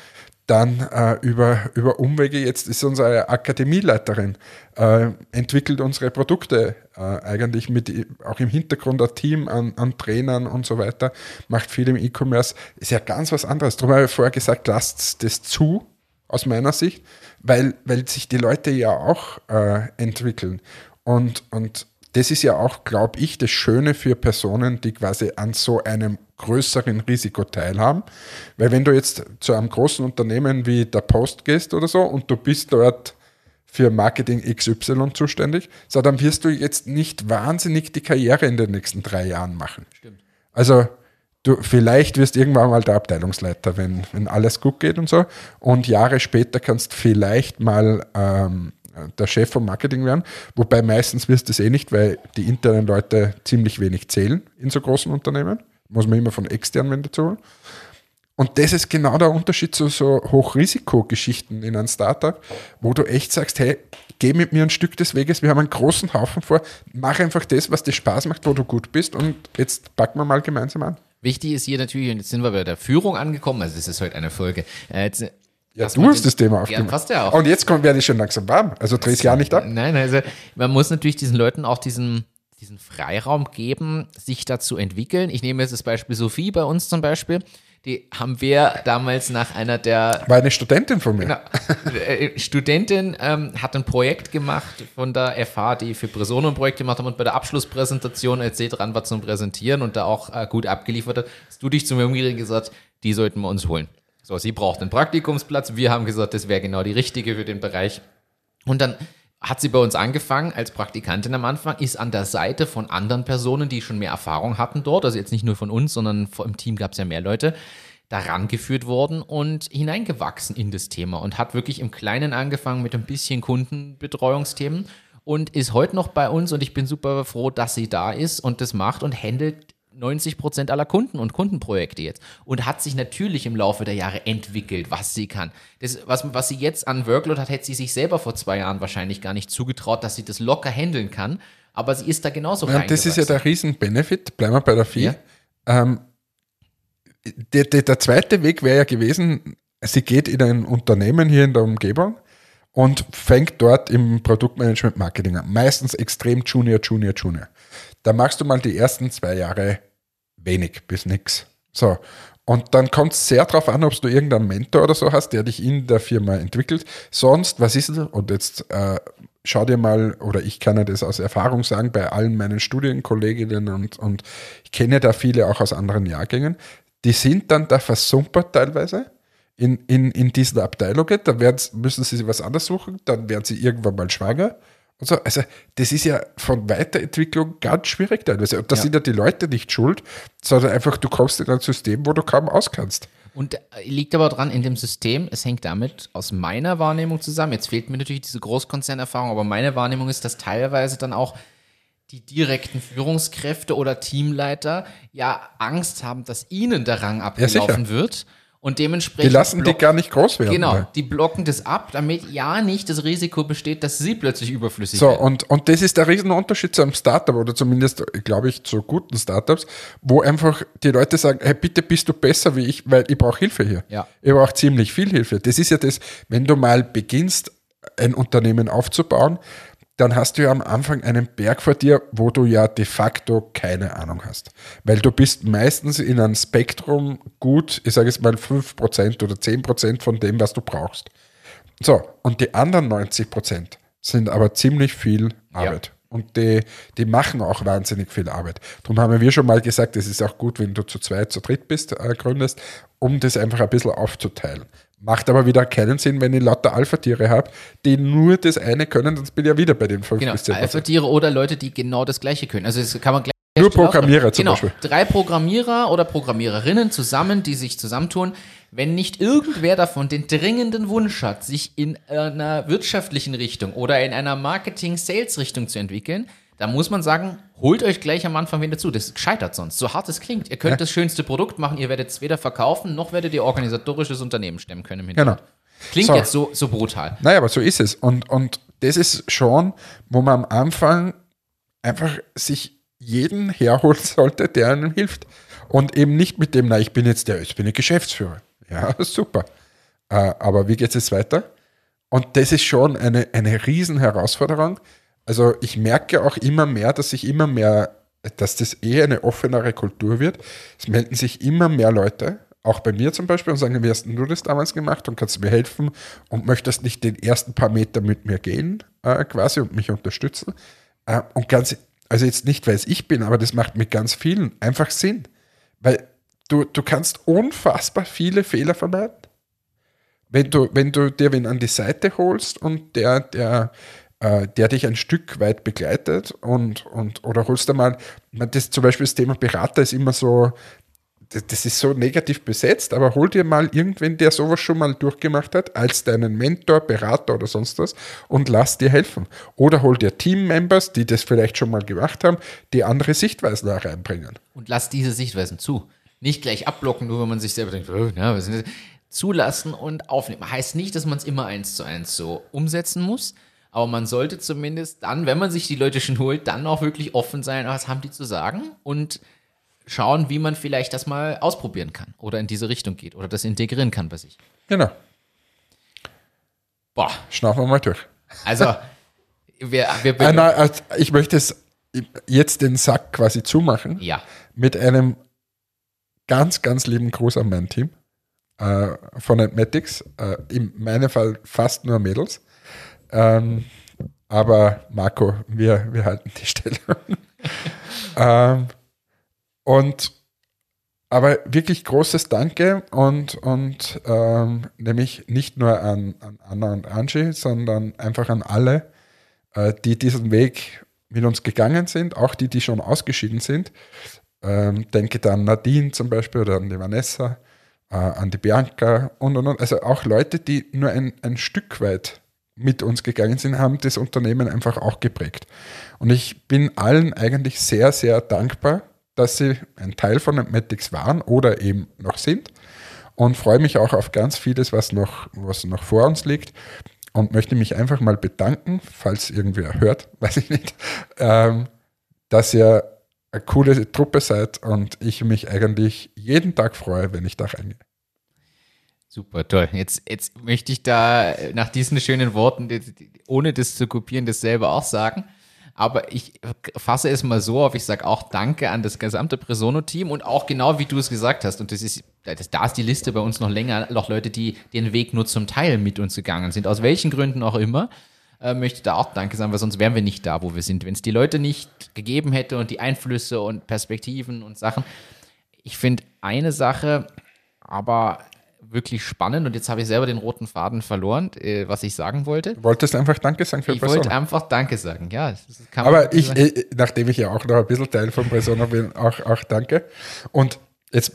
Dann äh, über, über Umwege, jetzt ist unsere Akademieleiterin, äh, entwickelt unsere Produkte äh, eigentlich mit auch im Hintergrund ein Team an, an Trainern und so weiter, macht viel im E-Commerce, ist ja ganz was anderes. Darum habe ich vorher gesagt, lasst das zu, aus meiner Sicht, weil, weil sich die Leute ja auch äh, entwickeln. Und, und das ist ja auch, glaube ich, das Schöne für Personen, die quasi an so einem größeren Risiko teilhaben. Weil wenn du jetzt zu einem großen Unternehmen wie der Post gehst oder so und du bist dort für Marketing XY zuständig, so dann wirst du jetzt nicht wahnsinnig die Karriere in den nächsten drei Jahren machen. Stimmt. Also du vielleicht wirst irgendwann mal der Abteilungsleiter, wenn, wenn alles gut geht und so. Und Jahre später kannst vielleicht mal ähm, der Chef vom Marketing werden. Wobei meistens wirst du es eh nicht, weil die internen Leute ziemlich wenig zählen in so großen Unternehmen. Muss man immer von externen wenn dazu holen. Und das ist genau der Unterschied zu so Hochrisikogeschichten in einem Startup, wo du echt sagst, hey, geh mit mir ein Stück des Weges, wir haben einen großen Haufen vor, mach einfach das, was dir Spaß macht, wo du gut bist und jetzt packen wir mal gemeinsam an. Wichtig ist hier natürlich, und jetzt sind wir bei der Führung angekommen, also das ist heute eine Folge. Äh, Ja, du hast das Thema Ja, aufgemacht. passt ja auch. Und jetzt kommt, werde ich schon langsam warm. Also dreh's ja nicht ab. Nein, also man muss natürlich diesen Leuten auch diesen, diesen Freiraum geben, sich da zu entwickeln. Ich nehme jetzt das Beispiel Sophie bei uns zum Beispiel. Die haben wir damals nach einer der War eine Studentin von mir. Genau. Äh, Studentin ähm, hat ein Projekt gemacht von der FH, die für Presono ein Projekt gemacht haben und bei der Abschlusspräsentation, sie dran war zum Präsentieren und da auch äh, gut abgeliefert hat, hast du dich zu mir umgedreht und gesagt, die sollten wir uns holen. So, sie braucht einen Praktikumsplatz. Wir haben gesagt, das wäre genau die richtige für den Bereich. Und dann hat sie bei uns angefangen als Praktikantin am Anfang, ist an der Seite von anderen Personen, die schon mehr Erfahrung hatten dort, also jetzt nicht nur von uns, sondern im Team gab es ja mehr Leute, daran geführt worden und hineingewachsen in das Thema und hat wirklich im Kleinen angefangen mit ein bisschen Kundenbetreuungsthemen und ist heute noch bei uns und ich bin super froh, dass sie da ist und das macht und handelt 90 Prozent aller Kunden und Kundenprojekte jetzt und hat sich natürlich im Laufe der Jahre entwickelt, was sie kann. Das, was, was sie jetzt an Workload hat, hätte sie sich selber vor zwei Jahren wahrscheinlich gar nicht zugetraut, dass sie das locker handeln kann. Aber sie ist da genauso Ja, das ist ja der Riesen-Benefit, bleiben wir bei der Vieh. Ja. Ähm, der, der, der zweite Weg wäre ja gewesen, sie geht in ein Unternehmen hier in der Umgebung und fängt dort im Produktmanagement Marketing an. Meistens extrem Junior, Junior, Junior. Da machst du mal die ersten zwei Jahre wenig bis nix. So. Und dann kommt es sehr darauf an, ob du irgendeinen Mentor oder so hast, der dich in der Firma entwickelt. Sonst, was ist es? Und jetzt äh, schau dir mal, oder ich kann ja das aus Erfahrung sagen, bei allen meinen Studienkolleginnen und, und ich kenne da viele auch aus anderen Jahrgängen, die sind dann da versumpert teilweise in, in, in diesen Abteilungen, da müssen sie sich was anderes suchen, dann werden sie irgendwann mal schwanger. Und so. Also, das ist ja von Weiterentwicklung ganz schwierig teilweise. Und da Ja. sind ja die Leute nicht schuld, sondern einfach, du kommst in ein System, wo du kaum auskannst. Und äh, liegt aber dran in dem System, es hängt damit aus meiner Wahrnehmung zusammen. Jetzt fehlt mir natürlich diese Großkonzernerfahrung, aber meine Wahrnehmung ist, dass teilweise dann auch die direkten Führungskräfte oder Teamleiter ja Angst haben, dass ihnen der Rang abgelaufen wird. Und Die dementsprechend. lassen die gar nicht groß werden. Genau, die blocken das ab, damit ja nicht das Risiko besteht, dass sie plötzlich überflüssig So, werden. und, und das ist der Riesenunterschied zu einem Startup oder zumindest, glaube ich, zu guten Startups, wo einfach die Leute sagen, hey, bitte bist du besser wie ich, weil ich brauche Hilfe hier. Ja. Ich brauche ziemlich viel Hilfe. Das ist ja das, wenn du mal beginnst, ein Unternehmen aufzubauen, dann hast du ja am Anfang einen Berg vor dir, wo du ja de facto keine Ahnung hast. Weil du bist meistens in einem Spektrum gut, ich sage jetzt mal 5% oder 10% von dem, was du brauchst. So, und die anderen 90 Prozent sind aber ziemlich viel Arbeit. Und die, die machen auch wahnsinnig viel Arbeit. Darum haben wir schon mal gesagt, es ist auch gut, wenn du zu zweit, zu dritt bist, äh, gründest, um das einfach ein bisschen aufzuteilen. Macht aber wieder keinen Sinn, wenn ich lauter Alpha-Tiere habe, die nur das eine können, dann bin ich ja wieder bei den 5 Genau, bis 10 Prozent. Alpha-Tiere oder Leute, die genau das Gleiche können. Also das kann man gleich Nur Programmierer zum genau, Beispiel. Drei Programmierer oder Programmiererinnen zusammen, die sich zusammentun. Wenn nicht irgendwer davon den dringenden Wunsch hat, sich in einer wirtschaftlichen Richtung oder in einer Marketing-Sales-Richtung zu entwickeln, dann muss man sagen, holt euch gleich am Anfang wen dazu. Das scheitert sonst. So hart es klingt. Ihr könnt das schönste Produkt machen, ihr werdet es weder verkaufen, noch werdet ihr organisatorisches Unternehmen stemmen können. Im Hintergrund. Genau. Klingt So. jetzt so, so brutal. Naja, aber so ist es. Und, und das ist schon, wo man am Anfang einfach sich jeden herholen sollte, der einem hilft. Und eben nicht mit dem, na, ich bin jetzt der, ich bin der Geschäftsführer. Ja, super. Äh, aber wie geht es jetzt weiter? Und das ist schon eine, eine riesen Herausforderung. Also ich merke auch immer mehr, dass sich immer mehr, dass das eher eine offenere Kultur wird. Es melden sich immer mehr Leute, auch bei mir zum Beispiel, und sagen, wie hast du das damals gemacht und kannst du mir helfen und möchtest nicht den ersten paar Meter mit mir gehen, äh, quasi, und mich unterstützen. Äh, und ganz, also jetzt nicht, weil es ich bin, aber das macht mit ganz vielen einfach Sinn. Weil du, du kannst unfassbar viele Fehler vermeiden wenn du, wenn du dir wen an die Seite holst und der, der, der dich ein Stück weit begleitet und, und oder holst du mal, das zum Beispiel das Thema Berater ist immer so, das, das ist so negativ besetzt, aber hol dir mal irgendwen, der sowas schon mal durchgemacht hat, als deinen Mentor, Berater oder sonst was und lass dir helfen. Oder hol dir Teammembers, die das vielleicht schon mal gemacht haben, die andere Sichtweisen da reinbringen. und lasst diese Sichtweisen zu. Nicht gleich abblocken, nur wenn man sich selber denkt, oh, was ist das? zulassen und aufnehmen. Heißt nicht, dass man es immer eins zu eins so umsetzen muss, aber man sollte zumindest dann, wenn man sich die Leute schon holt, dann auch wirklich offen sein, was haben die zu sagen und schauen, wie man vielleicht das mal ausprobieren kann oder in diese Richtung geht oder das integrieren kann bei sich. Genau, Boah, schnaufen wir mal durch. also wir, wir, Äh, na, also ich möchte es jetzt den Sack quasi zumachen. ja, mit einem ganz, ganz lieben Gruß an mein Team äh, von Admetics. Äh, in meinem Fall fast nur Mädels. Ähm, aber Marco, wir, wir halten die Stellung. ähm, und aber wirklich großes Danke und, und ähm, nämlich nicht nur an, an Anna und Angie, sondern einfach an alle, äh, die diesen Weg mit uns gegangen sind, auch die, die schon ausgeschieden sind. Ähm, denke da an Nadine zum Beispiel oder an die Vanessa, äh, an die Bianca und und und. Also auch Leute, die nur ein, ein Stück weit mit uns gegangen sind, haben das Unternehmen einfach auch geprägt. Und ich bin allen eigentlich sehr, sehr dankbar, dass sie ein Teil von Matics waren oder eben noch sind und freue mich auch auf ganz vieles, was noch, was noch vor uns liegt und möchte mich einfach mal bedanken, falls irgendwer hört, weiß ich nicht, ähm, dass ihr eine coole Truppe seid und ich mich eigentlich jeden Tag freue, wenn ich da reingehe. Super, toll. Jetzt, jetzt möchte ich da nach diesen schönen Worten, ohne das zu kopieren, das selber auch sagen. Aber ich fasse es mal so auf, ich sage auch Danke an das gesamte Presono-Team und auch genau wie du es gesagt hast. Und das ist, das, da ist die Liste bei uns noch länger, noch Leute, die den Weg nur zum Teil mit uns gegangen sind, aus welchen Gründen auch immer. Äh, möchte da auch Danke sagen, weil sonst wären wir nicht da, wo wir sind. Wenn es die Leute nicht gegeben hätte und die Einflüsse und Perspektiven und Sachen. Ich finde eine Sache aber wirklich spannend und jetzt habe ich selber den roten Faden verloren, äh, was ich sagen wollte. Du wolltest einfach Danke sagen für Ich wollte Persona. einfach Danke sagen, ja. Aber ich, äh, nachdem ich ja auch noch ein bisschen Teil von Persona bin, auch, auch danke. Und jetzt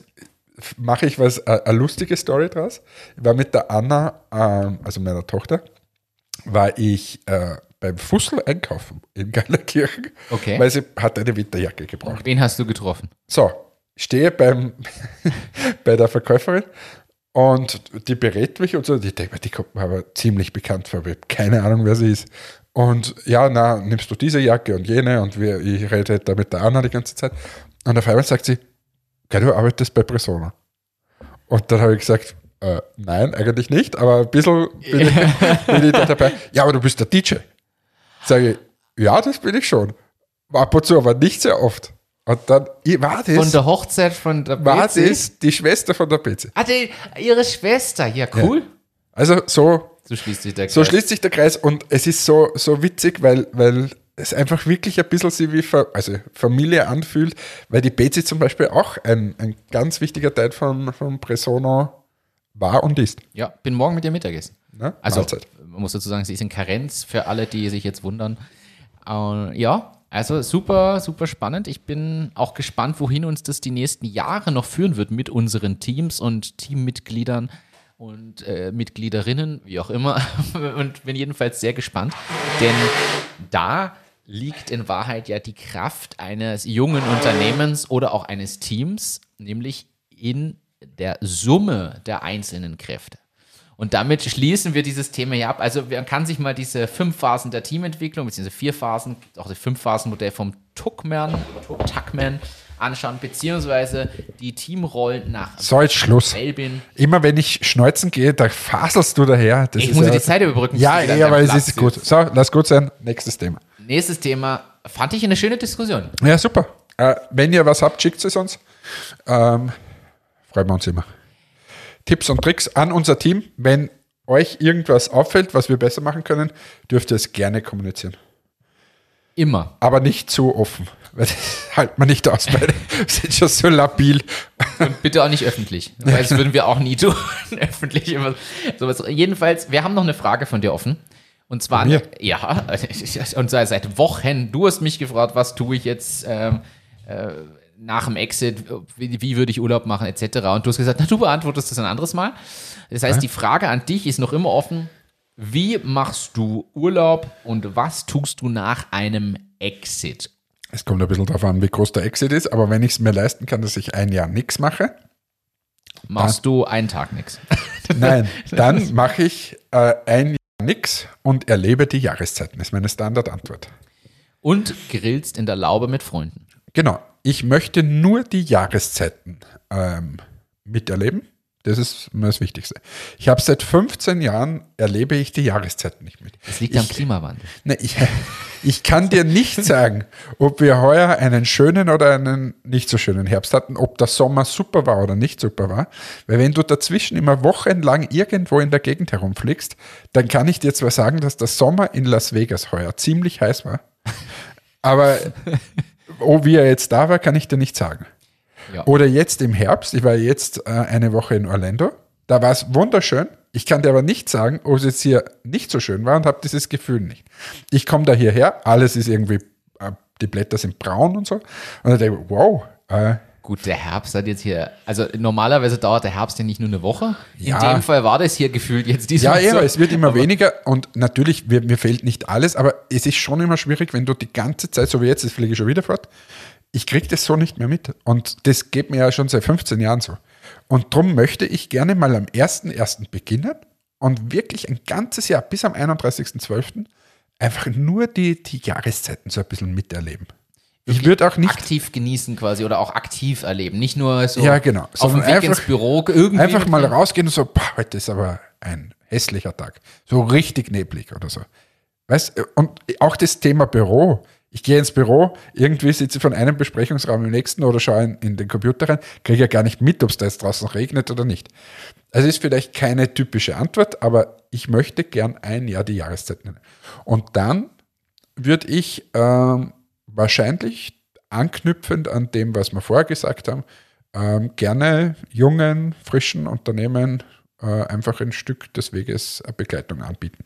mache ich was, äh, eine lustige Story draus. Ich war mit der Anna, ähm, also meiner Tochter, war ich äh, beim Fussel einkaufen in Geilerkirchen, Okay. weil sie hat eine Winterjacke gebraucht. Wen hast du getroffen? So, stehe beim, bei der Verkäuferin und die berät mich und so. Ich denke mir, die kommt mir aber ziemlich bekannt vor. Ich habe keine Ahnung, wer sie ist. Und ja, na, nimmst du diese Jacke und jene und wir, ich rede da mit der Anna die ganze Zeit. Und auf einmal sagt sie, "Gell, du arbeitest bei Persona. Und dann habe ich gesagt, äh, nein, eigentlich nicht, aber ein bisschen bin ich, bin ich da dabei. Ja, aber du bist der DJ. Sage ich, ja, das bin ich schon. Ab und zu, aber nicht sehr oft. Und dann, ich, war das, Von der Hochzeit von der war das die Schwester von der PC. Ah, die, ihre Schwester. Ja, cool. Also so, So schließt sich der Kreis. so schließt sich der Kreis und es ist so, so witzig, weil, weil es einfach wirklich ein bisschen sich wie also Familie anfühlt, weil die PC zum Beispiel auch ein, ein ganz wichtiger Teil von, von Presono war und ist. Ja, bin morgen mit dir Mittagessen. Ne? Also, Mahlzeit. man muss dazu sagen, sie ist in Karenz für alle, die sich jetzt wundern. Äh, ja, also super, super spannend. Ich bin auch gespannt, wohin uns das die nächsten Jahre noch führen wird mit unseren Teams und Teammitgliedern und äh, Mitgliederinnen, wie auch immer. und bin jedenfalls sehr gespannt, denn da liegt in Wahrheit ja die Kraft eines jungen Unternehmens oder auch eines Teams, nämlich in der Summe der einzelnen Kräfte. Und damit schließen wir dieses Thema hier ab. Also man kann sich mal diese fünf Phasen der Teamentwicklung, beziehungsweise vier Phasen, auch das Fünf-Phasen-Modell vom Tuckman, Tuckman anschauen, beziehungsweise die Teamrollen nach So, jetzt Schluss. Belbin. Immer wenn ich schneuzen gehe, da faselst du daher. Das Ich muss ja, die Zeit überbrücken. Ja, an aber es ist gut. So, lass gut sein. Nächstes Thema. Nächstes Thema. Fand ich eine schöne Diskussion. Ja, super. Äh, wenn ihr was habt, schickt es uns. Ähm, freuen wir uns immer. Tipps und Tricks an unser Team. Wenn euch irgendwas auffällt, was wir besser machen können, dürft ihr es gerne kommunizieren. Immer. Aber nicht zu offen, weil das halten wir nicht aus, weil wir sind schon so labil. Und bitte auch nicht öffentlich. Weil das würden wir auch nie tun. öffentlich immer sowas. Jedenfalls, wir haben noch eine Frage von dir offen. Und zwar, ja, und zwar seit Wochen, du hast mich gefragt, was tue ich jetzt ähm, äh, nach dem Exit, wie, wie würde ich Urlaub machen, etc. Und du hast gesagt, na, du beantwortest das ein anderes Mal. Das heißt, die Frage an dich ist noch immer offen. Wie machst du Urlaub und was tust du nach einem Exit? Es kommt ein bisschen darauf an, wie groß der Exit ist, aber wenn ich es mir leisten kann, dass ich ein Jahr nichts mache, Machst du einen Tag nichts? nein, dann mache ich äh, ein Jahr nichts und erlebe die Jahreszeiten. Das ist meine Standardantwort. Und grillst in der Laube mit Freunden. Genau. Ich möchte nur die Jahreszeiten ähm, miterleben. Das ist mir das Wichtigste. Ich habe seit 15 Jahren erlebe ich die Jahreszeiten nicht mit. Das liegt am Klimawandel. Ne, ich, ich kann dir nicht sagen, ob wir heuer einen schönen oder einen nicht so schönen Herbst hatten, ob der Sommer super war oder nicht super war. Weil wenn du dazwischen immer wochenlang irgendwo in der Gegend herumfliegst, dann kann ich dir zwar sagen, dass der Sommer in Las Vegas heuer ziemlich heiß war, aber oh, wie er jetzt da war, kann ich dir nicht sagen. Ja. Oder jetzt im Herbst, ich war jetzt äh, eine Woche in Orlando, da war es wunderschön, Ich kann dir aber nicht sagen, ob es jetzt hier nicht so schön war und habe dieses Gefühl nicht. Ich komme da hierher, alles ist irgendwie, äh, die Blätter sind braun und so. Und dann denke ich, wow, äh, Gut, der Herbst hat jetzt hier, also normalerweise dauert der Herbst ja nicht nur eine Woche. Ja. In dem Fall war das hier gefühlt jetzt diese Ja, ja, es wird immer weniger und natürlich, mir, mir fehlt nicht alles, aber es ist schon immer schwierig, wenn du die ganze Zeit, so wie jetzt, das fliege ich schon wieder fort, ich kriege das so nicht mehr mit. Und das geht mir ja schon seit 15 Jahren so. Und darum möchte ich gerne mal am 1.1. beginnen und wirklich ein ganzes Jahr bis am 31.12. einfach nur die, die Jahreszeiten so ein bisschen miterleben. Ich würde auch nicht aktiv genießen quasi oder auch aktiv erleben. Nicht nur so Ja, genau. auf dem Weg einfach- ins Büro irgendwie. Einfach mal rausgehen und so, boah, heute ist aber ein hässlicher Tag. So richtig neblig oder so. Weißt und auch das Thema Büro. Ich gehe ins Büro, irgendwie sitze ich von einem Besprechungsraum im nächsten oder schaue in, in den Computer rein, kriege ja gar nicht mit, ob es da jetzt draußen regnet oder nicht. Also ist vielleicht keine typische Antwort, aber ich möchte gern ein Jahr die Jahreszeit nennen. Und dann würde ich ähm, wahrscheinlich anknüpfend an dem, was wir vorher gesagt haben, ähm, gerne jungen, frischen Unternehmen äh, einfach ein Stück des Weges Begleitung anbieten.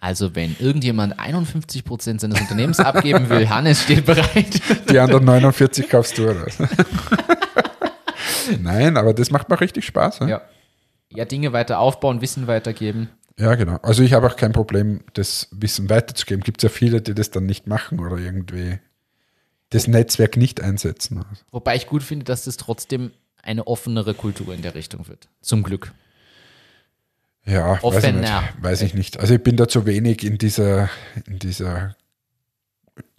Also wenn irgendjemand 51% seines Unternehmens abgeben will, Hannes steht bereit. Die anderen 49 kaufst du, oder? Nein, aber das macht mir richtig Spaß. Ja. ja, Dinge weiter aufbauen, Wissen weitergeben. ja genau. Also ich habe auch kein Problem, das Wissen weiterzugeben. Gibt es ja viele, die das dann nicht machen oder irgendwie das Netzwerk nicht einsetzen. Wobei ich gut finde, dass das trotzdem eine offenere Kultur in der Richtung wird. Zum Glück. Ja, weiß ich, nicht, weiß ich nicht. Also ich bin da zu wenig in dieser, in dieser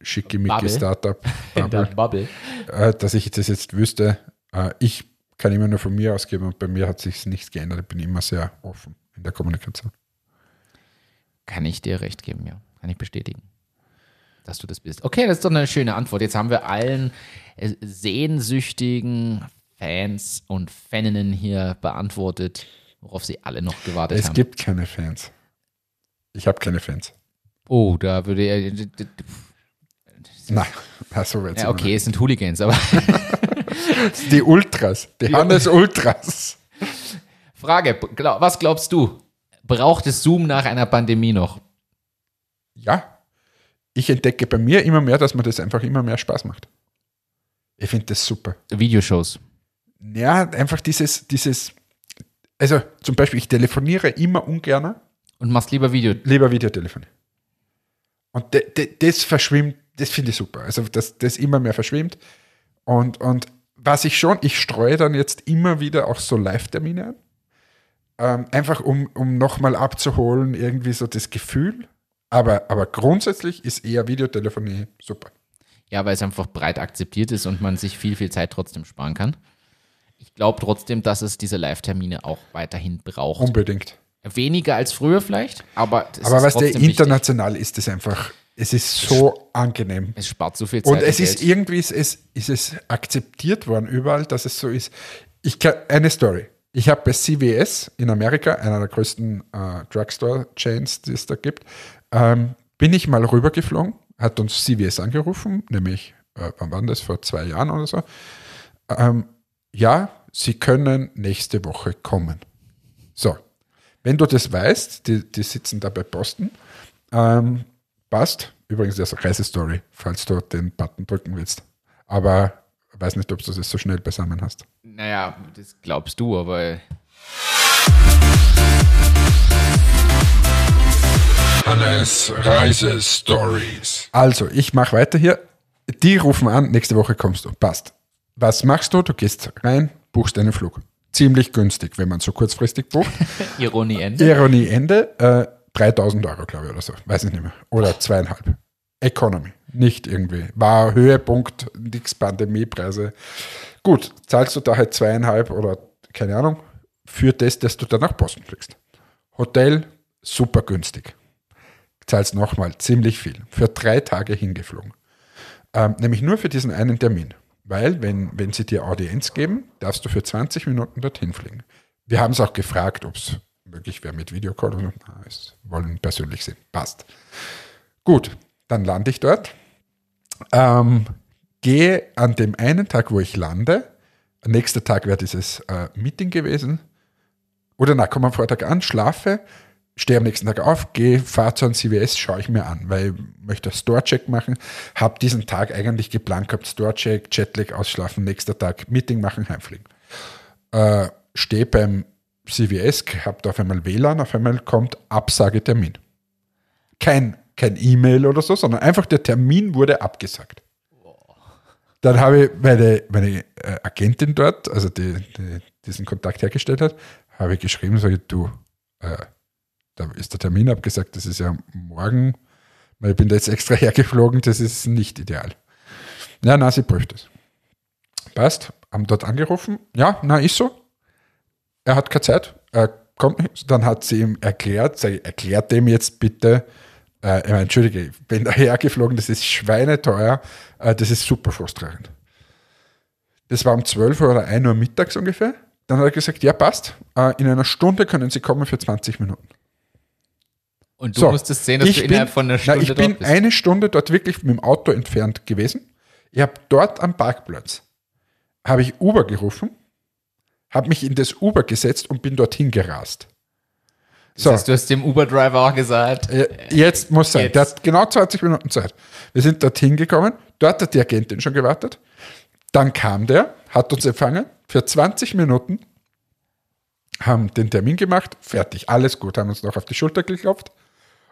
schickimicki. Startup, Bubble, Bubble. äh, dass ich das jetzt wüsste. Äh, ich kann immer nur von mir ausgeben und bei mir hat sich nichts geändert. Ich bin immer sehr offen in der Kommunikation. Kann ich dir recht geben, ja. Kann ich bestätigen. Dass du das bist. Okay, das ist doch eine schöne Antwort. Jetzt haben wir allen äh, sehnsüchtigen Fans und Faninnen hier beantwortet, worauf sie alle noch gewartet Es haben. gibt keine Fans. Ich habe keine Fans. oh, da würde er. Nein, also jetzt Ja, okay, es sind Hooligans, aber Die Ultras, die Hannes Ultras. Frage, was glaubst du? Braucht es Zoom nach einer Pandemie noch? Ja, ich entdecke bei mir immer mehr, dass mir das einfach immer mehr Spaß macht. Ich finde das super. Videoshows. Ja, einfach dieses, dieses, also zum Beispiel, ich telefoniere immer ungern, Und machst lieber Video. lieber Videotelefonie. Und de, de, das verschwimmt, das finde ich super. Also, dass das immer mehr verschwimmt. Und, und was ich schon, ich streue dann jetzt immer wieder auch so Live-Termine an. Ähm, einfach um, um nochmal abzuholen, irgendwie so das Gefühl. Aber, aber grundsätzlich ist eher Videotelefonie super. Ja, weil es einfach breit akzeptiert ist und man sich viel, viel Zeit trotzdem sparen kann. Ich glaube trotzdem, dass es diese Live-Termine auch weiterhin braucht. Unbedingt. Weniger als früher vielleicht, aber Aber ist was der trotzdem wichtig. international ist es einfach, es ist so angenehm. Es spart so viel Zeit. Und es Geld. ist irgendwie, ist es, ist es akzeptiert worden überall, dass es so ist. Ich kann, eine Story. Ich habe bei CVS in Amerika, einer der größten äh, Drugstore-Chains, die es da gibt, ähm, bin ich mal rübergeflogen, hat uns CVS angerufen, nämlich, äh, wann war das, vor zwei Jahren oder so. Ähm, ja, Sie können nächste Woche kommen. So, wenn du das weißt, die, die sitzen da bei Posten, ähm, passt. Übrigens, das ist eine Reisestory, falls du den Button drücken willst. Aber weiß nicht, ob du das so schnell beisammen hast. Naja, das glaubst du, aber Hannes Reisestories. Also, ich mache weiter hier. Die rufen an, nächste Woche kommst du. Passt. Was machst du? Du gehst rein, buchst einen Flug. Ziemlich günstig, wenn man so kurzfristig bucht. Ironie Ende. Ironie Ende, äh, 3000 Euro, glaube ich, oder so. Weiß ich nicht mehr. Oder zweieinhalb. Economy. Nicht irgendwie. War Höhepunkt, nix Pandemiepreise. Gut, zahlst du da halt zweieinhalb oder keine Ahnung, für das, dass du dann nach Boston fliegst. Hotel, super günstig. Zahlst nochmal ziemlich viel. Für drei Tage hingeflogen. Ähm, nämlich nur für diesen einen Termin. Weil, wenn, wenn sie dir Audienz geben, darfst du für 20 Minuten dorthin fliegen. Wir haben es auch gefragt, ob es möglich wäre mit Videocall. Und na, es wollen persönlich sehen. Passt. Gut, dann lande ich dort. Ähm, gehe an dem einen Tag, wo ich lande, nächster Tag wäre dieses äh, Meeting gewesen, Oder na, komme am Vortag an, schlafe, stehe am nächsten Tag auf, gehe, fahre zu einem CVS, schaue ich mir an, weil ich möchte einen Store-Check machen, habe diesen Tag eigentlich geplant gehabt, Store-Check, Jetlag ausschlafen, nächster Tag Meeting machen, heimfliegen. Äh, stehe beim CVS, habe da auf einmal WLAN, auf einmal kommt Absagetermin. Kein, kein E-Mail oder so, sondern einfach der Termin wurde abgesagt. Dann habe ich meine, meine äh, Agentin dort, also die, die diesen Kontakt hergestellt hat, habe ich geschrieben, sage du, äh, da ist der Termin abgesagt, das ist ja morgen, ich bin da jetzt extra hergeflogen, das ist nicht ideal. Ja, na, sie prüft es. Passt, haben dort angerufen, ja, na, ist so. Er hat keine Zeit, er kommt nicht. Dann hat sie ihm erklärt, sag ich, erklärt dem jetzt bitte, äh, ich meine, entschuldige, ich bin daher geflogen, das ist schweineteuer, äh, das ist super frustrierend. Das war um 12 Uhr oder 1 Uhr mittags ungefähr. Dann hat er gesagt, ja, passt, äh, in einer Stunde können Sie kommen für 20 Minuten. Und du So, musstest sehen, dass ich du innerhalb bin, von einer na, Stunde ich bin bist. eine Stunde dort wirklich mit dem Auto entfernt gewesen. Ich habe dort am Parkplatz, habe ich Uber gerufen, habe mich in das Uber gesetzt und bin dorthin gerast. So, Das heißt, du hast dem Uber-Driver auch gesagt, äh, jetzt muss sein. Jetzt. Der hat genau 20 Minuten Zeit. Wir sind dorthin gekommen, dort hat die Agentin schon gewartet. Dann kam der, hat uns empfangen für 20 Minuten, haben den Termin gemacht, fertig, alles gut, haben uns noch auf die Schulter geklopft.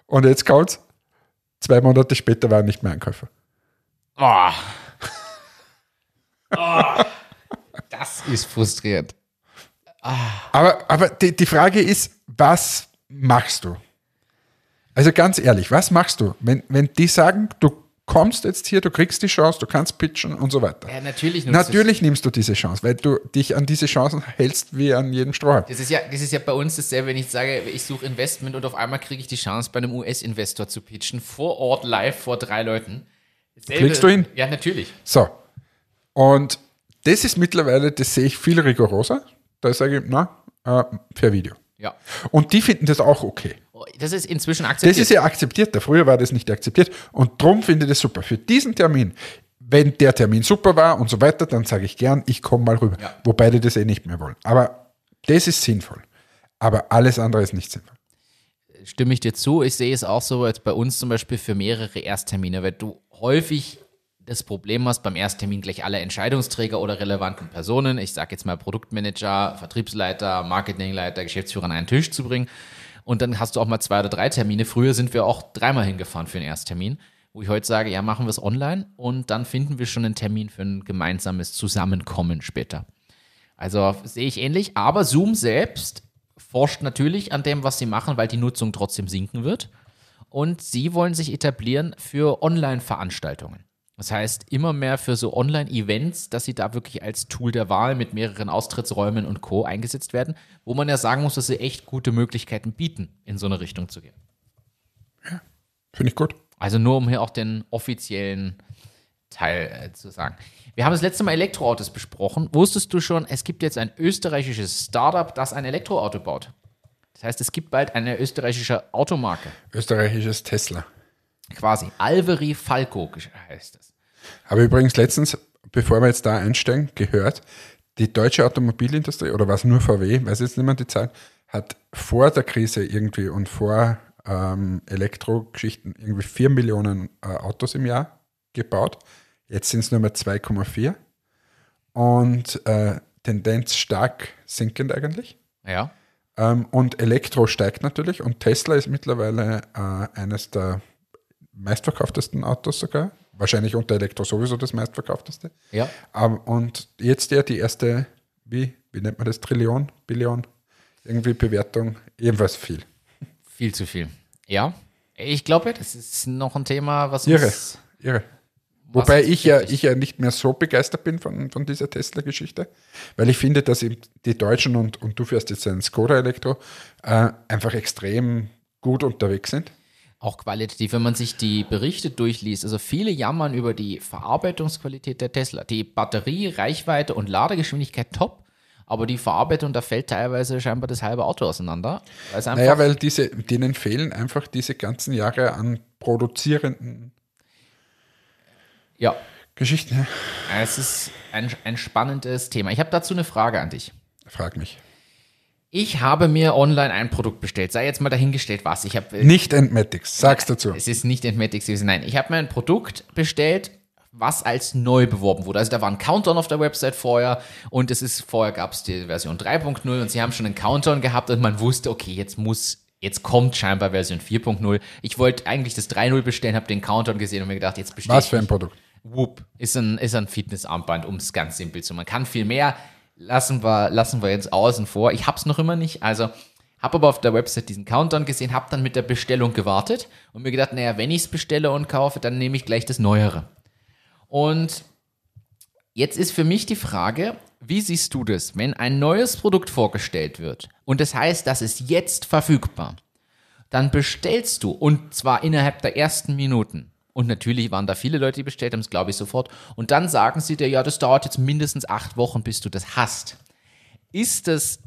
Und jetzt kommt's. Zwei Monate später war er nicht mehr Einkäufer. oh. oh. das ist frustrierend. Aber, aber die, die Frage ist, was machst du? Also ganz ehrlich, was machst du, wenn, wenn die sagen, du kommst jetzt hier, du kriegst die Chance, du kannst pitchen und so weiter? Ja, natürlich. nimmst du- Natürlich nimmst du diese Chance, weil du dich an diese Chancen hältst wie an jedem Strohhalm. Das ist, ja, das ist ja bei uns dasselbe, wenn ich sage, ich suche Investment und auf einmal kriege ich die Chance, bei einem US-Investor zu pitchen, vor Ort live vor drei Leuten. Dasselbe- Fliegst du hin? Ja, natürlich. So. Und das ist mittlerweile, das sehe ich viel rigoroser. Da sage ich, na, äh, per Video. Ja. Und die finden das auch okay. Das ist inzwischen Das akzeptiert. ist ja akzeptiert. Früher war das nicht akzeptiert. Und darum finde ich das super. Für diesen Termin, wenn der Termin super war und so weiter, dann sage ich gern, ich komme mal rüber. Ja. Wobei die das eh nicht mehr wollen. Aber das ist sinnvoll. Aber alles andere ist nicht sinnvoll. stimme ich dir zu. Ich sehe es auch so jetzt bei uns zum Beispiel für mehrere Ersttermine, weil du häufig das Problem hast, beim Ersttermin gleich alle Entscheidungsträger oder relevanten Personen, ich sage jetzt mal Produktmanager, Vertriebsleiter, Marketingleiter, Geschäftsführer an einen Tisch zu bringen. Und dann hast du auch mal zwei oder drei Termine. Früher sind wir auch dreimal hingefahren für einen Ersttermin, wo ich heute sage, ja, machen wir es online und dann finden wir schon einen Termin für ein gemeinsames Zusammenkommen später. Also sehe ich ähnlich, aber Zoom selbst forscht natürlich an dem, was sie machen, weil die Nutzung trotzdem sinken wird. Und sie wollen sich etablieren für Online-Veranstaltungen. Das heißt, immer mehr für so Online-Events, dass sie da wirklich als Tool der Wahl mit mehreren Austrittsräumen und Co. eingesetzt werden, wo man ja sagen muss, dass sie echt gute Möglichkeiten bieten, in so eine Richtung zu gehen. Finde ich gut. Also nur um hier auch den offiziellen Teil äh, zu sagen. Wir haben das letzte Mal Elektroautos besprochen. Wusstest du schon, es gibt jetzt ein österreichisches Startup, das ein Elektroauto baut? Das heißt, es gibt bald eine österreichische Automarke. Österreichisches Tesla. Quasi. Alveri Falco heißt es. Habe übrigens letztens, bevor wir jetzt da einsteigen, gehört, die deutsche Automobilindustrie, oder was nur VW, weiß jetzt nicht mehr die Zahl, hat vor der Krise irgendwie und vor ähm, Elektrogeschichten irgendwie 4 Millionen äh, Autos im Jahr gebaut. Jetzt sind es nur mehr 2,4 und äh, Tendenz stark sinkend eigentlich. Ja. Ähm, und Elektro steigt natürlich und Tesla ist mittlerweile äh, eines der meistverkauftesten Autos sogar. Wahrscheinlich unter Elektro sowieso das meistverkaufteste. Ja. Aber, und jetzt ja die erste, wie, wie nennt man das, Trillion, Billion, irgendwie Bewertung, ebenfalls viel. Viel zu viel. Ja. Ich glaube, das ist noch ein Thema, was Irre, uns irre. Wobei ich ja, ich ja nicht mehr so begeistert bin von, von dieser Tesla-Geschichte, weil ich finde, dass eben die Deutschen und, und du fährst jetzt ein Skoda Elektro äh, einfach extrem gut unterwegs sind. Auch qualitativ, wenn man sich die Berichte durchliest. Also viele jammern über die Verarbeitungsqualität der Tesla. Die Batterie, Reichweite und Ladegeschwindigkeit top, aber die Verarbeitung, da fällt teilweise scheinbar das halbe Auto auseinander. Weil Naja, weil diese, denen fehlen einfach diese ganzen Jahre an produzierenden ja, Geschichten. Es ist ein, ein spannendes Thema. Ich habe dazu eine Frage an dich. Frag mich. Ich habe mir online ein Produkt bestellt. Sei jetzt mal dahingestellt, was. Ich habe Nicht Entmatics, sag's dazu. Es ist nicht Entmatics gewesen. Nein, ich habe mir ein Produkt bestellt, was als neu beworben wurde. Also da war ein Countdown auf der Website vorher und es ist vorher gab es die Version 3.0 und sie haben schon einen Countdown gehabt und man wusste, okay, jetzt muss jetzt kommt scheinbar Version 4.0. Ich wollte eigentlich das 3.0 bestellen, habe den Countdown gesehen und mir gedacht, jetzt bestelle Was ich für ein Produkt? Whoop ist ein, ist ein Fitnessarmband, um es ganz simpel zu machen. Man kann viel mehr, lassen wir, lassen wir jetzt außen vor. Ich hab's noch immer nicht, also habe aber auf der Website diesen Countdown gesehen, habe dann mit der Bestellung gewartet und mir gedacht, naja, wenn ich es bestelle und kaufe, dann nehme ich gleich das Neuere. Und jetzt ist für mich die Frage, wie siehst du das, wenn ein neues Produkt vorgestellt wird und das heißt, das ist jetzt verfügbar, dann bestellst du und zwar innerhalb der ersten Minuten. Und natürlich waren da viele Leute, die bestellt haben, das glaube ich sofort. Und dann sagen sie dir, ja, das dauert jetzt mindestens acht Wochen, bis du das hast. Ist das,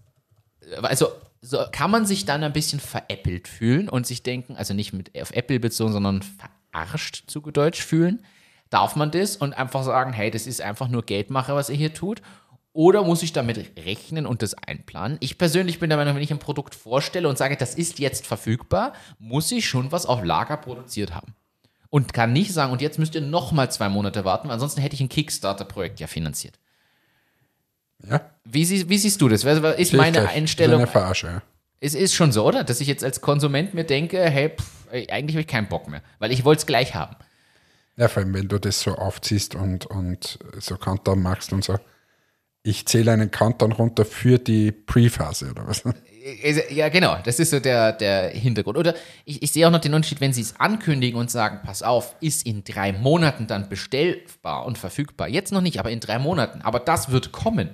also so, kann man sich dann ein bisschen veräppelt fühlen und sich denken, also nicht mit auf Apple bezogen, sondern verarscht zu Deutsch fühlen? Darf man das und einfach sagen, hey, das ist einfach nur Geldmache, was ihr hier tut? Oder muss ich damit rechnen und das einplanen? Ich persönlich bin der Meinung, wenn ich ein Produkt vorstelle und sage, das ist jetzt verfügbar, muss ich schon was auf Lager produziert haben. Und kann nicht sagen, und jetzt müsst ihr noch mal zwei Monate warten, weil ansonsten hätte ich ein Kickstarter-Projekt ja finanziert. Ja? Wie, sie, wie siehst du das? Was Ist Sehe ich meine. Einstellung. Eine Verarsche, ja. Es ist schon so, oder? Dass ich jetzt als Konsument mir denke, hey, pff, eigentlich habe ich keinen Bock mehr, weil ich wollte es gleich haben. Ja, vor allem, wenn du das so aufziehst und, und so Countdown machst und so. Ich zähle einen Countdown runter für die Pre-Phase oder was? Ja, genau, das ist so der, der Hintergrund. Oder ich, ich sehe auch noch den Unterschied, wenn sie es ankündigen und sagen, pass auf, ist in drei Monaten dann bestellbar und verfügbar. Jetzt noch nicht, aber in drei Monaten. Aber das wird kommen.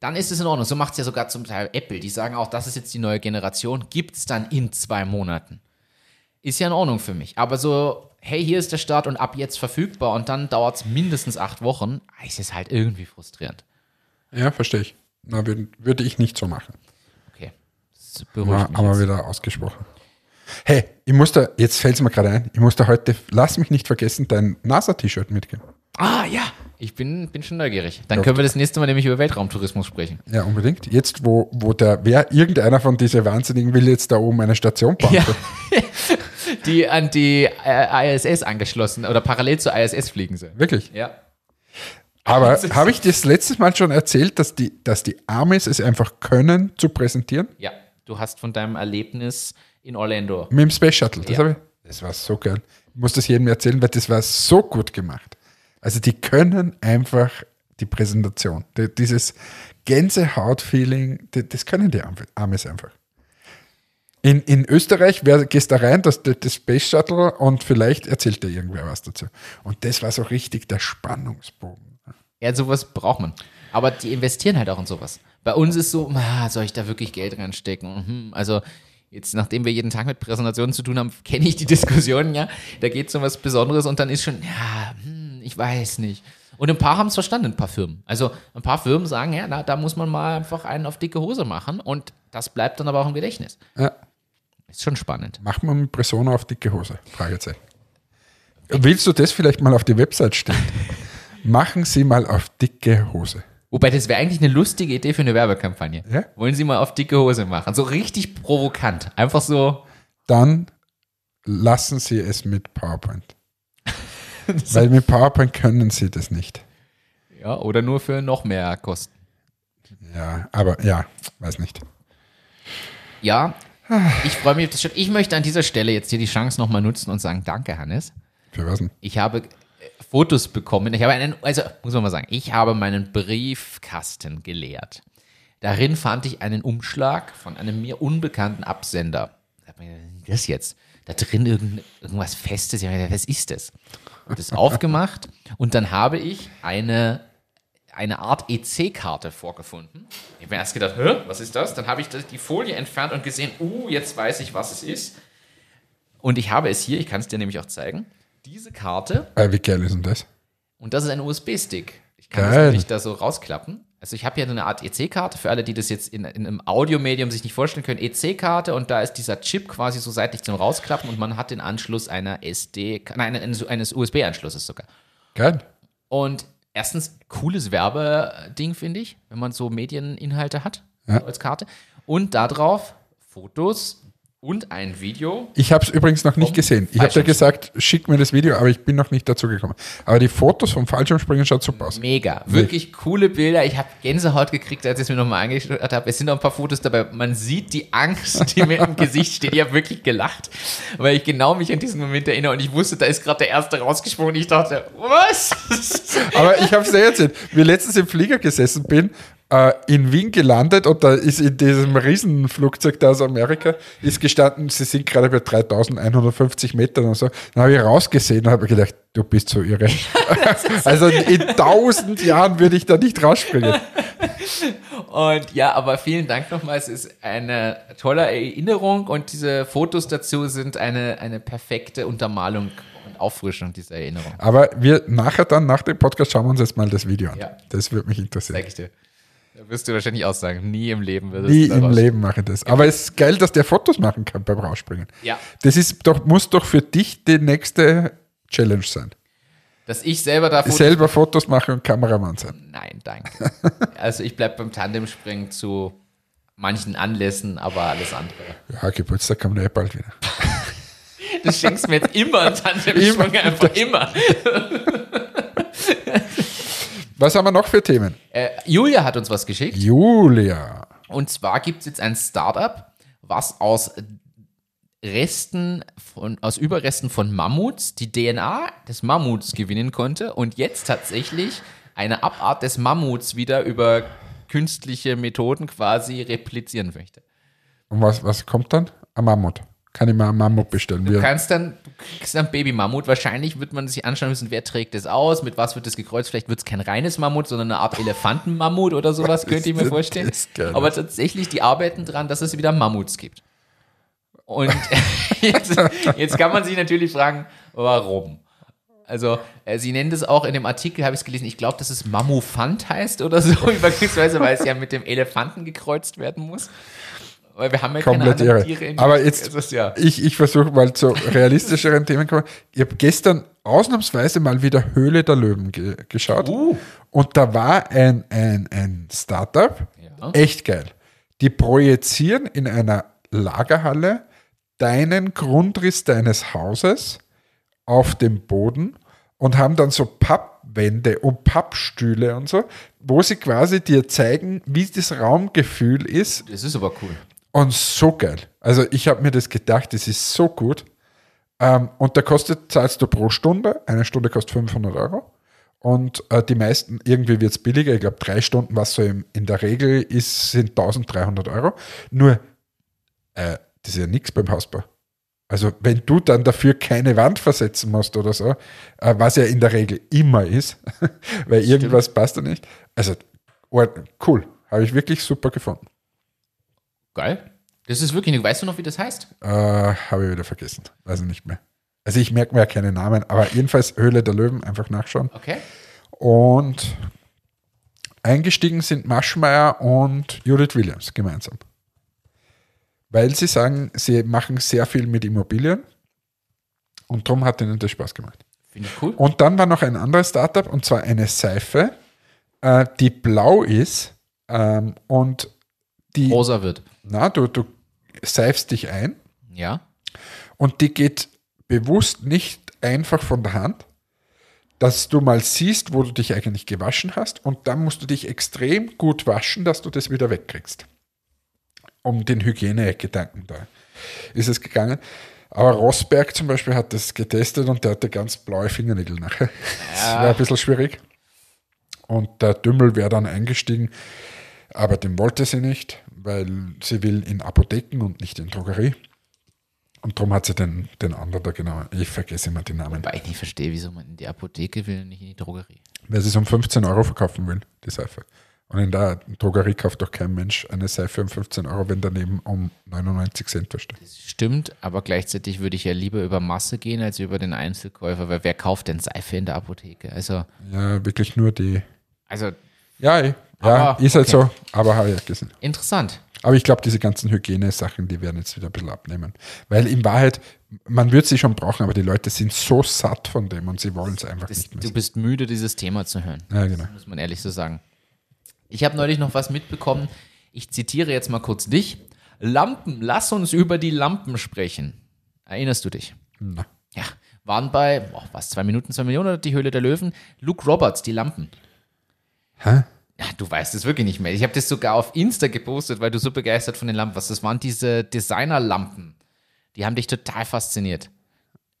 Dann ist es in Ordnung. So macht es ja sogar zum Teil Apple. Die sagen auch, das ist jetzt die neue Generation. Gibt es dann in zwei Monaten. Ist ja in Ordnung für mich. Aber so, hey, hier ist der Start und ab jetzt verfügbar und dann dauert es mindestens acht Wochen, ist es halt irgendwie frustrierend. Ja, verstehe ich. Na, würde ich nicht so machen. Das beruhigt mich aber jetzt. wieder ausgesprochen. Hey, ich muss da, jetzt fällt es mir gerade ein, ich muss da heute, lass mich nicht vergessen, dein NASA-T-Shirt mitgeben. Ah, ja. Ich bin, bin schon neugierig. Dann Ja. können wir das nächste Mal nämlich über Weltraumtourismus sprechen. Ja, unbedingt. Jetzt, wo, wo der, wer, irgendeiner von diesen Wahnsinnigen will jetzt da oben eine Station bauen. Ja. Die an die äh, ISS angeschlossen oder parallel zur ISS fliegen soll. Wirklich. Ja. Aber habe ich das letztes Mal schon erzählt, dass die, dass die Amis es einfach können, zu präsentieren? Ja. Du hast von deinem Erlebnis in Orlando. Mit dem Space Shuttle. Das, Ja. habe ich, das war so geil. Ich muss das jedem erzählen, weil das war so gut gemacht. Also die können einfach die Präsentation. Die, dieses Gänsehaut-Feeling, die, das können die Am- Amis einfach. In, in Österreich wer, gehst da rein, das, das Space Shuttle und vielleicht erzählt dir irgendwer was dazu. Und das war so richtig der Spannungsbogen. Ja, sowas braucht man. Aber die investieren halt auch in sowas. Bei uns ist so, ah, soll ich da wirklich Geld reinstecken? Mhm. Also jetzt, nachdem wir jeden Tag mit Präsentationen zu tun haben, kenne ich die Diskussionen, ja. Da geht es um was Besonderes und dann ist schon, ja, hm, ich weiß nicht. Und ein paar haben es verstanden, ein paar Firmen. Also ein paar Firmen sagen, ja, na, da muss man mal einfach einen auf dicke Hose machen und das bleibt dann aber auch im Gedächtnis. Ja. Ist schon spannend. Macht man mit Persona auf dicke Hose? Fragezeichen. Willst du das vielleicht mal auf die Website stellen? Machen Sie mal auf dicke Hose. Wobei, das wäre eigentlich eine lustige Idee für eine Werbekampagne. Ja? Wollen Sie mal auf dicke Hose machen? So richtig provokant. Einfach so, Dann lassen Sie es mit PowerPoint. Weil mit PowerPoint können Sie das nicht. ja, oder nur für noch mehr Kosten. Ja, aber ja, weiß nicht. Ja, ich freue mich auf das Shirt. Ich möchte an dieser Stelle jetzt hier die Chance nochmal nutzen und sagen, danke, Hannes. Für was denn? Ich habe Fotos bekommen. Ich habe einen, also muss man mal sagen, ich habe meinen Briefkasten geleert. Darin fand ich einen Umschlag von einem mir unbekannten Absender. Das jetzt? Da drin irgend, irgendwas Festes. Was ist das? Und das aufgemacht und dann habe ich eine, eine Art EC-Karte vorgefunden. Ich habe mir erst gedacht, Hä, was ist das? Dann habe ich die Folie entfernt und gesehen, uh, jetzt weiß ich, was es ist. Und ich habe es hier, ich kann es dir nämlich auch zeigen. Diese Karte Äh, wie geil ist denn das? und das ist ein USB-Stick. Ich kann das Geil. nämlich da so rausklappen. Also ich habe hier eine Art EC-Karte, für alle, die das jetzt in, in einem Audiomedium sich nicht vorstellen können, EC-Karte und da ist dieser Chip quasi so seitlich zum Rausklappen und man hat den Anschluss einer SD, nein, eines, eines USB-Anschlusses sogar. Geil. Und erstens, cooles Werbeding, finde ich, wenn man so Medieninhalte hat Ja. als Karte. Und darauf Fotos und ein Video. Ich habe es übrigens noch nicht gesehen. Ich habe dir Fallschirmspringen. gesagt, schick mir das Video, aber ich bin noch nicht dazu gekommen. Aber die Fotos vom Fallschirmspringen schaut super aus. Mega. Wirklich coole Bilder. Ich habe Gänsehaut gekriegt, als ich es mir nochmal angeschaut habe. Es sind noch ein paar Fotos dabei. Man sieht die Angst, die mir im Gesicht steht. Ich habe wirklich gelacht, weil ich genau mich an diesen Moment erinnere und ich wusste, da ist gerade der Erste rausgesprungen. Ich dachte, was? Aber ich habe es dir erzählt, wie letztens im Flieger gesessen bin, äh, in Wien gelandet und da ist in diesem Riesenflugzeug da aus Amerika, ist gestanden, sie sind gerade bei 3150 Metern und so. Dann habe ich rausgesehen und habe gedacht, du bist so irre. also in tausend Jahren würde ich da nicht rausspringen. Und ja, aber vielen Dank nochmal. Es ist eine tolle Erinnerung und diese Fotos dazu sind eine, eine perfekte Untermalung und Auffrischung dieser Erinnerung. Aber wir nachher dann, nach dem Podcast, schauen wir uns jetzt mal das Video an. Ja. Das würde mich interessieren. Sag ich dir. Da wirst du wahrscheinlich auch sagen, nie im Leben wird es Nie im Leben mache ich das. Aber es ist geil, dass der Fotos machen kann beim Rausspringen. Ja. Das ist doch, muss doch für dich die nächste Challenge sein. Dass ich selber da Fotos Selber Fotos machen und Kameramann sein. Nein, danke. also ich bleibe beim Tandemspringen zu manchen Anlässen, aber alles andere. Ja, Geburtstag kommt ja eh bald wieder. Du schenkst mir jetzt immer einen Tandemsprung, einfach immer. Was haben wir noch für Themen? Äh, Julia hat uns was geschickt. Julia. Und zwar gibt es jetzt ein Startup, was aus Resten von, aus Überresten von Mammuts die DNA des Mammuts gewinnen konnte und jetzt tatsächlich eine Abart des Mammuts wieder über künstliche Methoden quasi replizieren möchte. Und was, was kommt dann? Ein Mammut. Kann ich mal einen Mammut bestellen? Du kannst dann, du kriegst dann Baby-Mammut. Wahrscheinlich wird man sich anschauen müssen, wer trägt das aus, mit was wird das gekreuzt. Vielleicht wird es kein reines Mammut, sondern eine Art Elefantenmammut oder sowas, könnte ich mir vorstellen. geil. Aber tatsächlich, die arbeiten dran, dass es wieder Mammuts gibt. Und jetzt, jetzt kann man sich natürlich fragen, warum? Also, äh, sie nennen das auch in dem Artikel, habe ich es gelesen, ich glaube, dass es Mammufant heißt oder so, beispielsweise, weil es ja mit dem Elefanten gekreuzt werden muss. Weil wir haben ja keine komplett anderen irre. Tiere in Aber jetzt, ist ja. ich, ich versuche mal zu realistischeren Themen kommen. Ich habe gestern ausnahmsweise mal wieder Höhle der Löwen ge geschaut. Uh. Und da war ein, ein, ein Startup, Ja. echt geil. Die projizieren in einer Lagerhalle deinen Grundriss deines Hauses auf dem Boden und haben dann so Pappwände und Pappstühle und so, wo sie quasi dir zeigen, wie das Raumgefühl ist Das ist aber cool. Und so geil. Also ich habe mir das gedacht, das ist so gut. Ähm, und da kostet, zahlst du pro Stunde, eine Stunde kostet 500 Euro. Und äh, die meisten, irgendwie wird es billiger. Ich glaube, drei Stunden, was so im, in der Regel ist, sind 1300 Euro. Nur, äh, das ist ja nichts beim Hausbau. Also wenn du dann dafür keine Wand versetzen musst oder so, äh, was ja in der Regel immer ist, weil irgendwas passt da nicht. Also cool, habe ich wirklich super gefunden. Geil. Das ist wirklich, weißt du noch, wie das heißt? Äh, habe ich wieder vergessen. Weiß ich nicht mehr. Also ich merke mir ja keine Namen, aber jedenfalls Höhle der Löwen, einfach nachschauen. Okay. Und eingestiegen sind Maschmeyer und Judith Williams gemeinsam. Weil sie sagen, sie machen sehr viel mit Immobilien und darum hat ihnen das Spaß gemacht. Finde ich cool. Und dann war noch ein anderes Startup und zwar eine Seife, äh, die blau ist ähm, und die, Rosa wird. Na, du, du seifst dich ein Ja. und die geht bewusst nicht einfach von der Hand, dass du mal siehst, wo du dich eigentlich gewaschen hast und dann musst du dich extrem gut waschen, dass du das wieder wegkriegst. Um den Hygienegedanken da ist es gegangen. Aber Rosberg zum Beispiel hat das getestet und der hatte ganz blaue Fingernägel nachher. Das war ein bisschen schwierig. Und der Dümmel wäre dann eingestiegen, aber den wollte sie nicht, weil sie will in Apotheken und nicht in Drogerie. Und darum hat sie den, den anderen da genommen. Ich vergesse immer die Namen. Weil ich nicht verstehe, wieso man in die Apotheke will und nicht in die Drogerie. Weil sie es um 15 Euro verkaufen will, die Seife. Und in der Drogerie kauft doch kein Mensch eine Seife um 15 Euro, wenn daneben um 99 Cent versteht. Das stimmt, aber gleichzeitig würde ich ja lieber über Masse gehen als über den Einzelkäufer, weil wer kauft denn Seife in der Apotheke? Also, Ja, wirklich nur die. also Ja. Ja Aber, ist halt okay. so, aber habe ich ja gesehen. interessant. Aber ich glaube, diese ganzen Hygienesachen, die werden jetzt wieder ein bisschen abnehmen. Weil in Wahrheit, man wird sie schon brauchen, aber die Leute sind so satt von dem und sie wollen es einfach Das, nicht mehr. du bist müde, dieses Thema zu hören. Ja, genau. muss man ehrlich so sagen. Ich habe neulich noch was mitbekommen. Ich zitiere jetzt mal kurz dich. Lampen, lass uns über die Lampen sprechen. Erinnerst du dich? Na. Ja, waren bei, boah, was, zwei Minuten, zwei Millionen oder die Höhle der Löwen? Luke Roberts, die Lampen. Hä? Du weißt es wirklich nicht mehr. Ich habe das sogar auf Insta gepostet, weil du so begeistert von den Lampen warst. Das waren diese Designerlampen. Die haben dich total fasziniert.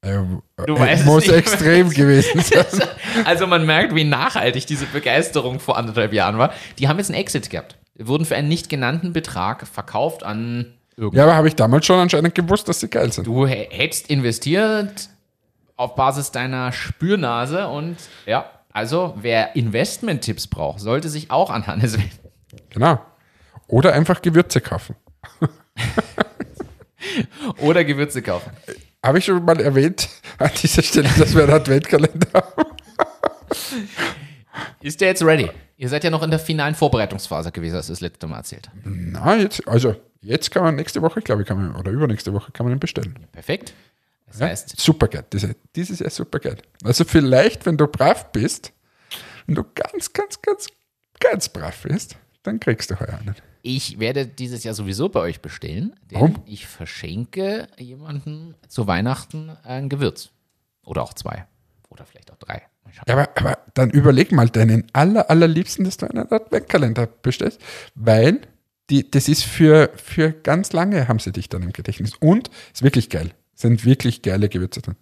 Ähm, Du äh, weißt es muss nicht. extrem gewesen sein. Also man merkt, wie nachhaltig diese Begeisterung vor anderthalb Jahren war. Die haben jetzt einen Exit gehabt. Wurden für einen nicht genannten Betrag verkauft an irgend. Ja, aber habe ich damals schon anscheinend gewusst, dass sie geil sind. Du hä- hättest investiert auf Basis deiner Spürnase und ja, also wer Investment-Tipps braucht, sollte sich auch an Hannes wenden. Genau. Oder einfach Gewürze kaufen. Oder Gewürze kaufen. Habe ich schon mal erwähnt an dieser Stelle, dass wir einen Adventkalender haben? Ist der jetzt ready? Ihr seid ja noch in der finalen Vorbereitungsphase gewesen, als du das letzte Mal erzählt. Na, jetzt, also jetzt kann man nächste Woche, glaube ich, kann man, oder übernächste Woche kann man ihn bestellen. Perfekt. Das Ja? heißt, Super geil. Diese, dieses Jahr super geil. Also vielleicht, wenn du brav bist, wenn du ganz, ganz, ganz, ganz brav bist, dann kriegst du heuer einen. ich werde dieses Jahr sowieso bei euch bestellen, denn Warum? ich verschenke jemanden zu Weihnachten ein Gewürz. Oder auch zwei. Oder vielleicht auch drei. Aber, aber dann überleg mal deinen aller, allerliebsten, dass du einen Adventkalender bestellst, weil die, das ist für, für ganz lange haben sie dich dann im Gedächtnis. Und ist wirklich geil. Sind wirklich geile Gewürze drin.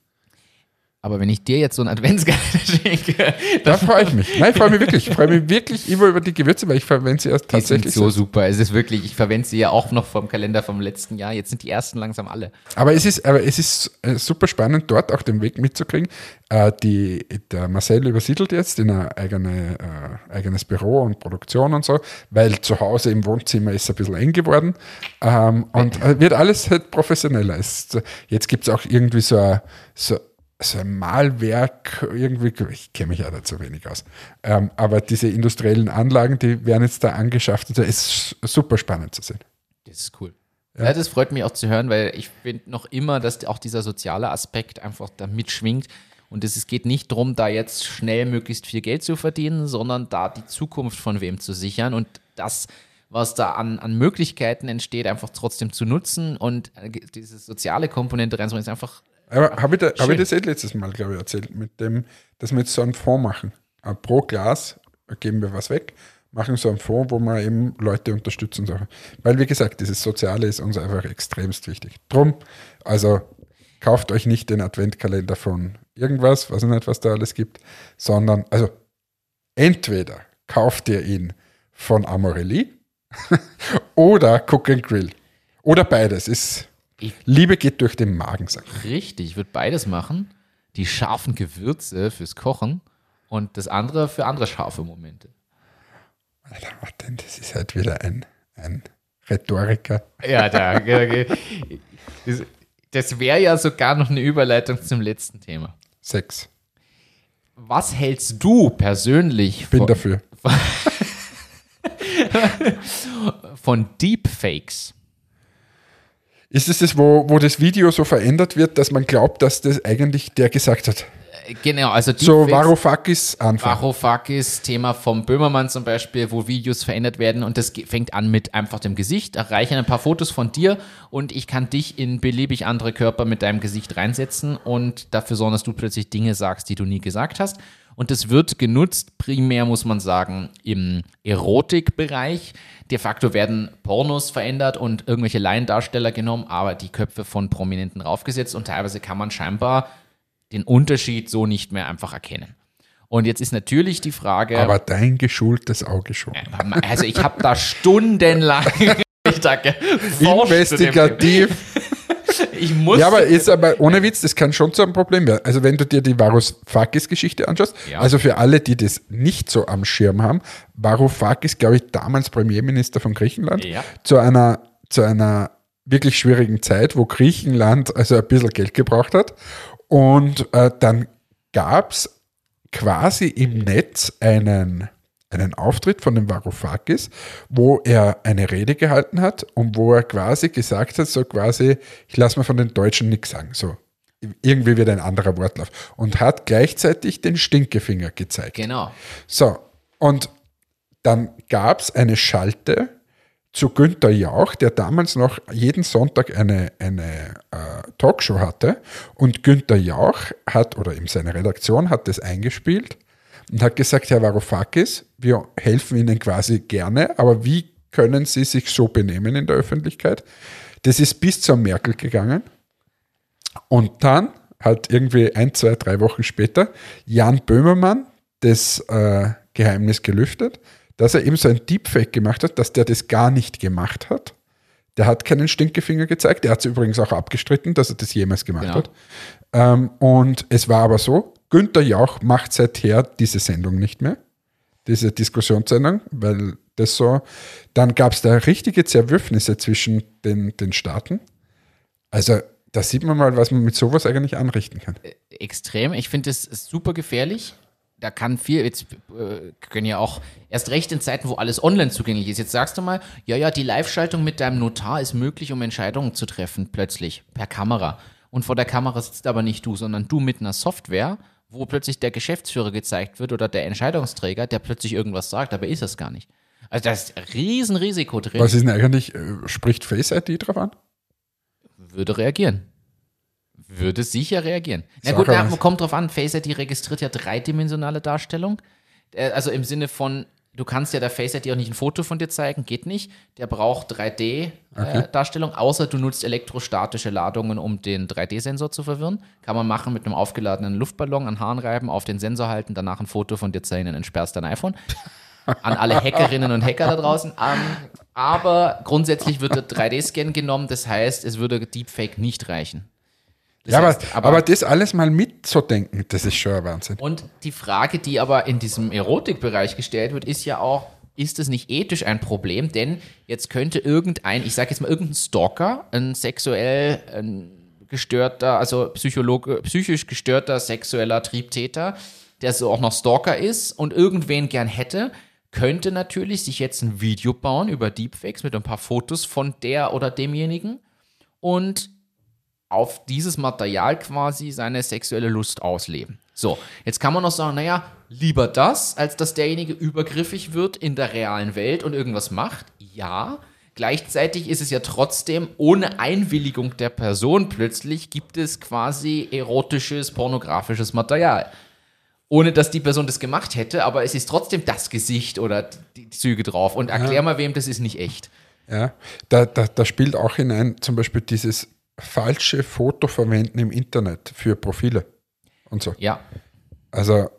Aber wenn ich dir jetzt so einen Adventskalender schenke, Da freue ich mich. Nein, ich freue mich wirklich. Ich freue mich wirklich immer über die Gewürze, weil ich verwende sie erst Die sind tatsächlich. so super. Es ist wirklich, ich verwende sie ja auch noch vom Kalender vom letzten Jahr. Jetzt sind die ersten langsam alle. Aber es ist, aber es ist äh, super spannend, dort auch den Weg mitzukriegen. Äh, die, der Marcel übersiedelt jetzt in ein eigene, äh, eigenes Büro und Produktion und so, weil zu Hause im Wohnzimmer ist es ein bisschen eng geworden. Ähm, und äh, wird alles halt professioneller. Es, jetzt gibt es auch irgendwie so ein, so, so ein Malwerk, irgendwie, ich kenne mich ja da zu wenig aus. Ähm, aber diese industriellen Anlagen, die werden jetzt da angeschafft. Es ist super spannend zu sehen. Das ist cool. Ja. das freut mich auch zu hören, weil ich finde noch immer, dass auch dieser soziale Aspekt einfach da mitschwingt. Und es geht nicht darum, da jetzt schnell möglichst viel Geld zu verdienen, sondern da die Zukunft von wem zu sichern und das, was da an, an Möglichkeiten entsteht, einfach trotzdem zu nutzen und äh, diese soziale Komponente reinzubringen, ist einfach habe ich, da, hab ich das eh letztes Mal, glaube ich, erzählt, mit dem, dass wir jetzt so einen Fonds machen. Pro Glas geben wir was weg, machen so einen Fonds, wo wir eben Leute unterstützen. So. Weil, wie gesagt, dieses Soziale ist uns einfach extremst wichtig. Drum, also kauft euch nicht den Adventkalender von irgendwas, weiß ich nicht, was da alles gibt, sondern, also entweder kauft ihr ihn von Amorelie oder Cook and Grill. Oder beides. Ist, Ich- Liebe geht durch den Magen, sagt man. richtig. Ich würde beides machen. Die scharfen Gewürze fürs Kochen und das andere für andere scharfe Momente. Alter, denn? Das ist halt wieder ein, ein Rhetoriker. Ja, da. Das, das wäre ja sogar noch eine Überleitung zum letzten Thema. Sex. Was hältst du persönlich Bin von, dafür. von Deepfakes? Ist es das, wo, wo das Video so verändert wird, dass man glaubt, dass das eigentlich der gesagt hat? Genau, also So Deepfakes- Varoufakis Anfang. Varoufakis, Thema vom Böhmermann zum Beispiel, wo Videos verändert werden und das fängt an mit einfach dem Gesicht. Da reichen ein paar Fotos von dir und ich kann dich in beliebig andere Körper mit deinem Gesicht reinsetzen und dafür sorgen, dass du plötzlich Dinge sagst, die du nie gesagt hast. Und das wird genutzt, primär muss man sagen, im Erotikbereich. De facto werden Pornos verändert und irgendwelche Laiendarsteller genommen, aber die Köpfe von Prominenten raufgesetzt und teilweise kann man scheinbar den Unterschied so nicht mehr einfach erkennen. Und jetzt ist natürlich die Frage, Aber dein geschultes Auge schon. also ich habe da stundenlang ich da geforscht zu dem Investigativ. Ich muss Ja, aber ist aber ohne Witz, das kann schon zu einem Problem werden. Also wenn du dir die Varoufakis-Geschichte anschaust, Ja. also für alle, die das nicht so am Schirm haben, Varoufakis, glaube ich, damals Premierminister von Griechenland, Ja. zu einer, zu einer wirklich schwierigen Zeit, wo Griechenland also ein bisschen Geld gebraucht hat. Und äh, dann gab es quasi im Netz einen, einen Auftritt von dem Varoufakis, wo er eine Rede gehalten hat und wo er quasi gesagt hat, so quasi, ich lasse mir von den Deutschen nichts sagen, so irgendwie wird ein anderer Wortlauf und hat gleichzeitig den Stinkefinger gezeigt. genau. So, und dann gab es eine Schalte, zu Günther Jauch, der damals noch jeden Sonntag eine, eine äh, Talkshow hatte. Und Günther Jauch hat, oder eben seine Redaktion hat das eingespielt und hat gesagt, Herr Varoufakis, wir helfen Ihnen quasi gerne, aber wie können Sie sich so benehmen in der Öffentlichkeit? Das ist bis zur Merkel gegangen. Und dann hat irgendwie ein, zwei, drei Wochen später Jan Böhmermann das äh, Geheimnis gelüftet, dass er eben so ein Deepfake gemacht hat, dass der das gar nicht gemacht hat. Der hat keinen Stinkefinger gezeigt. Er hat es übrigens auch abgestritten, dass er das jemals gemacht Genau. hat. Ähm, und es war aber so, Günther Jauch macht seither diese Sendung nicht mehr, diese Diskussionssendung, weil das so, dann gab es da richtige Zerwürfnisse zwischen den, den Staaten. Also da sieht man mal, was man mit sowas eigentlich anrichten kann. extrem. Ich finde es super gefährlich. Da kann viel, jetzt äh, können ja auch, erst recht in Zeiten, wo alles online zugänglich ist. Jetzt sagst du mal, ja, ja, die Live-Schaltung mit deinem Notar ist möglich, um Entscheidungen zu treffen, plötzlich, per Kamera. Und vor der Kamera sitzt aber nicht du, sondern du mit einer Software, wo plötzlich der Geschäftsführer gezeigt wird oder der Entscheidungsträger, der plötzlich irgendwas sagt, aber ist es gar nicht. Also da ist ein Riesenrisiko drin. Was ist denn eigentlich, äh, spricht Face ID drauf an? würde reagieren. Würde sicher reagieren. Na gut, na, kommt drauf an, Face ID registriert ja dreidimensionale Darstellung. Äh, Also im Sinne von, du kannst ja der Face ID auch nicht ein Foto von dir zeigen, geht nicht. Der braucht 3D-Darstellung, außer du nutzt elektrostatische Ladungen, um den 3D-Sensor zu verwirren. Kann man machen mit einem aufgeladenen Luftballon an Haaren reiben, auf den Sensor halten, danach ein Foto von dir zeigen, dann entsperrst dein iPhone. An alle Hackerinnen und Hacker da draußen. Ähm, aber grundsätzlich wird der 3D-Scan genommen, das heißt, es würde Deepfake nicht reichen. Das ja, aber, heißt, aber, das alles mal mitzudenken, das ist schon ein Wahnsinn. und die Frage, die aber in diesem Erotikbereich gestellt wird, ist ja auch, ist es nicht ethisch ein Problem? Denn jetzt könnte irgendein, ich sage jetzt mal irgendein Stalker, ein sexuell ein gestörter, also psychisch gestörter sexueller Triebtäter, der so auch noch Stalker ist und irgendwen gern hätte, könnte natürlich sich jetzt ein Video bauen über Deepfakes mit ein paar Fotos von der oder demjenigen und auf dieses Material quasi seine sexuelle Lust ausleben. So, jetzt kann man noch sagen, naja, lieber das, als dass derjenige übergriffig wird in der realen Welt und irgendwas macht. Ja, gleichzeitig ist es ja trotzdem ohne Einwilligung der Person plötzlich gibt es quasi erotisches, pornografisches Material. Ohne dass die Person das gemacht hätte, aber es ist trotzdem das Gesicht oder die Züge drauf. Und erklär mal wem, das ist nicht echt. Ja, da, da, da spielt auch hinein zum Beispiel dieses falsche Foto verwenden im Internet für Profile und so. Ja, Also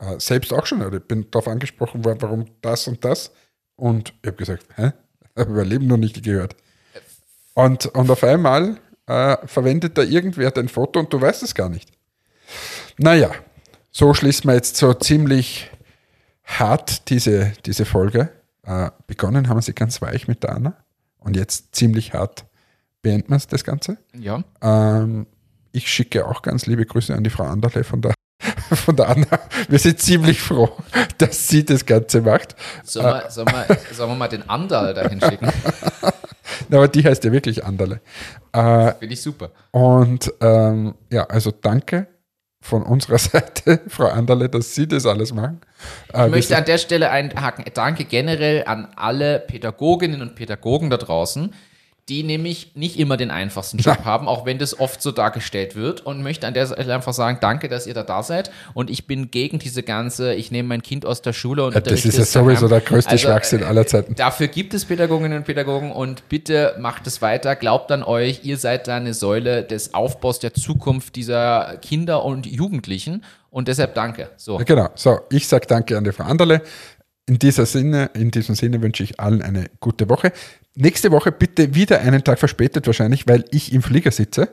äh, selbst auch schon, also ich bin darauf angesprochen worden, warum das und das. Und ich habe gesagt, hä? Habe über Leben noch nicht gehört. Und, und auf einmal äh, verwendet da irgendwer dein Foto und du weißt es gar nicht. Naja, so schließen wir jetzt so ziemlich hart diese, diese Folge. Äh, begonnen haben wir sie ganz weich mit der Anna und jetzt ziemlich hart beenden wir das Ganze. ja. Ähm, ich schicke auch ganz liebe Grüße an die Frau Anderle von der, von der Anna. Wir sind ziemlich froh, dass sie das Ganze macht. Sollen wir, sollen wir, sollen wir mal den Andal dahin schicken? Na, Aber die heißt ja wirklich Anderle. Äh, Finde ich super. und ähm, ja, also danke von unserer Seite, Frau Anderle, dass Sie das alles machen. Äh, Ich möchte an der Stelle einhaken. Danke generell an alle Pädagoginnen und Pädagogen da draußen, die nämlich nicht immer den einfachsten Job haben, auch wenn das oft so dargestellt wird. Und möchte an der Stelle einfach sagen, danke, dass ihr da da seid. Und ich bin gegen diese ganze, ich nehme mein Kind aus der Schule und Ja, das ist ja sowieso der größte Also, Schwachsinn aller Zeiten. Dafür gibt es Pädagoginnen und Pädagogen und bitte macht es weiter. Glaubt an euch. Ihr seid da eine Säule des Aufbaus der Zukunft dieser Kinder und Jugendlichen. Und deshalb danke. So. Genau. So, ich sage danke an die Frau Anderle. In, dieser Sinne, in diesem Sinne wünsche ich allen eine gute Woche. Nächste Woche bitte wieder einen Tag verspätet wahrscheinlich, weil ich im Flieger sitze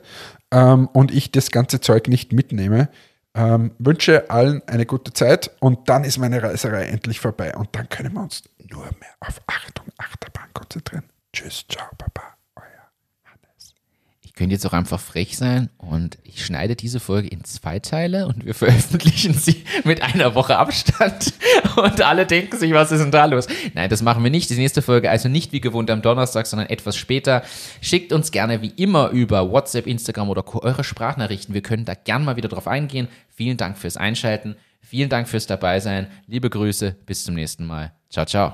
ähm, und ich das ganze Zeug nicht mitnehme. Ähm, wünsche allen eine gute Zeit und dann ist meine Reiserei endlich vorbei und dann können wir uns nur mehr auf Achtung, Achterbahn konzentrieren. Tschüss, ciao, Papa. Könnte jetzt auch einfach frech sein und ich schneide diese Folge in zwei Teile und wir veröffentlichen sie mit einer Woche Abstand und alle denken sich, was ist denn da los? Nein, das machen wir nicht. Die nächste Folge also nicht wie gewohnt am Donnerstag, sondern etwas später. Schickt uns gerne wie immer über WhatsApp, Instagram oder eure Sprachnachrichten. Wir können da gern mal wieder drauf eingehen. Vielen Dank fürs Einschalten. Vielen Dank fürs Dabeisein. Liebe Grüße. Bis zum nächsten Mal. Ciao, ciao.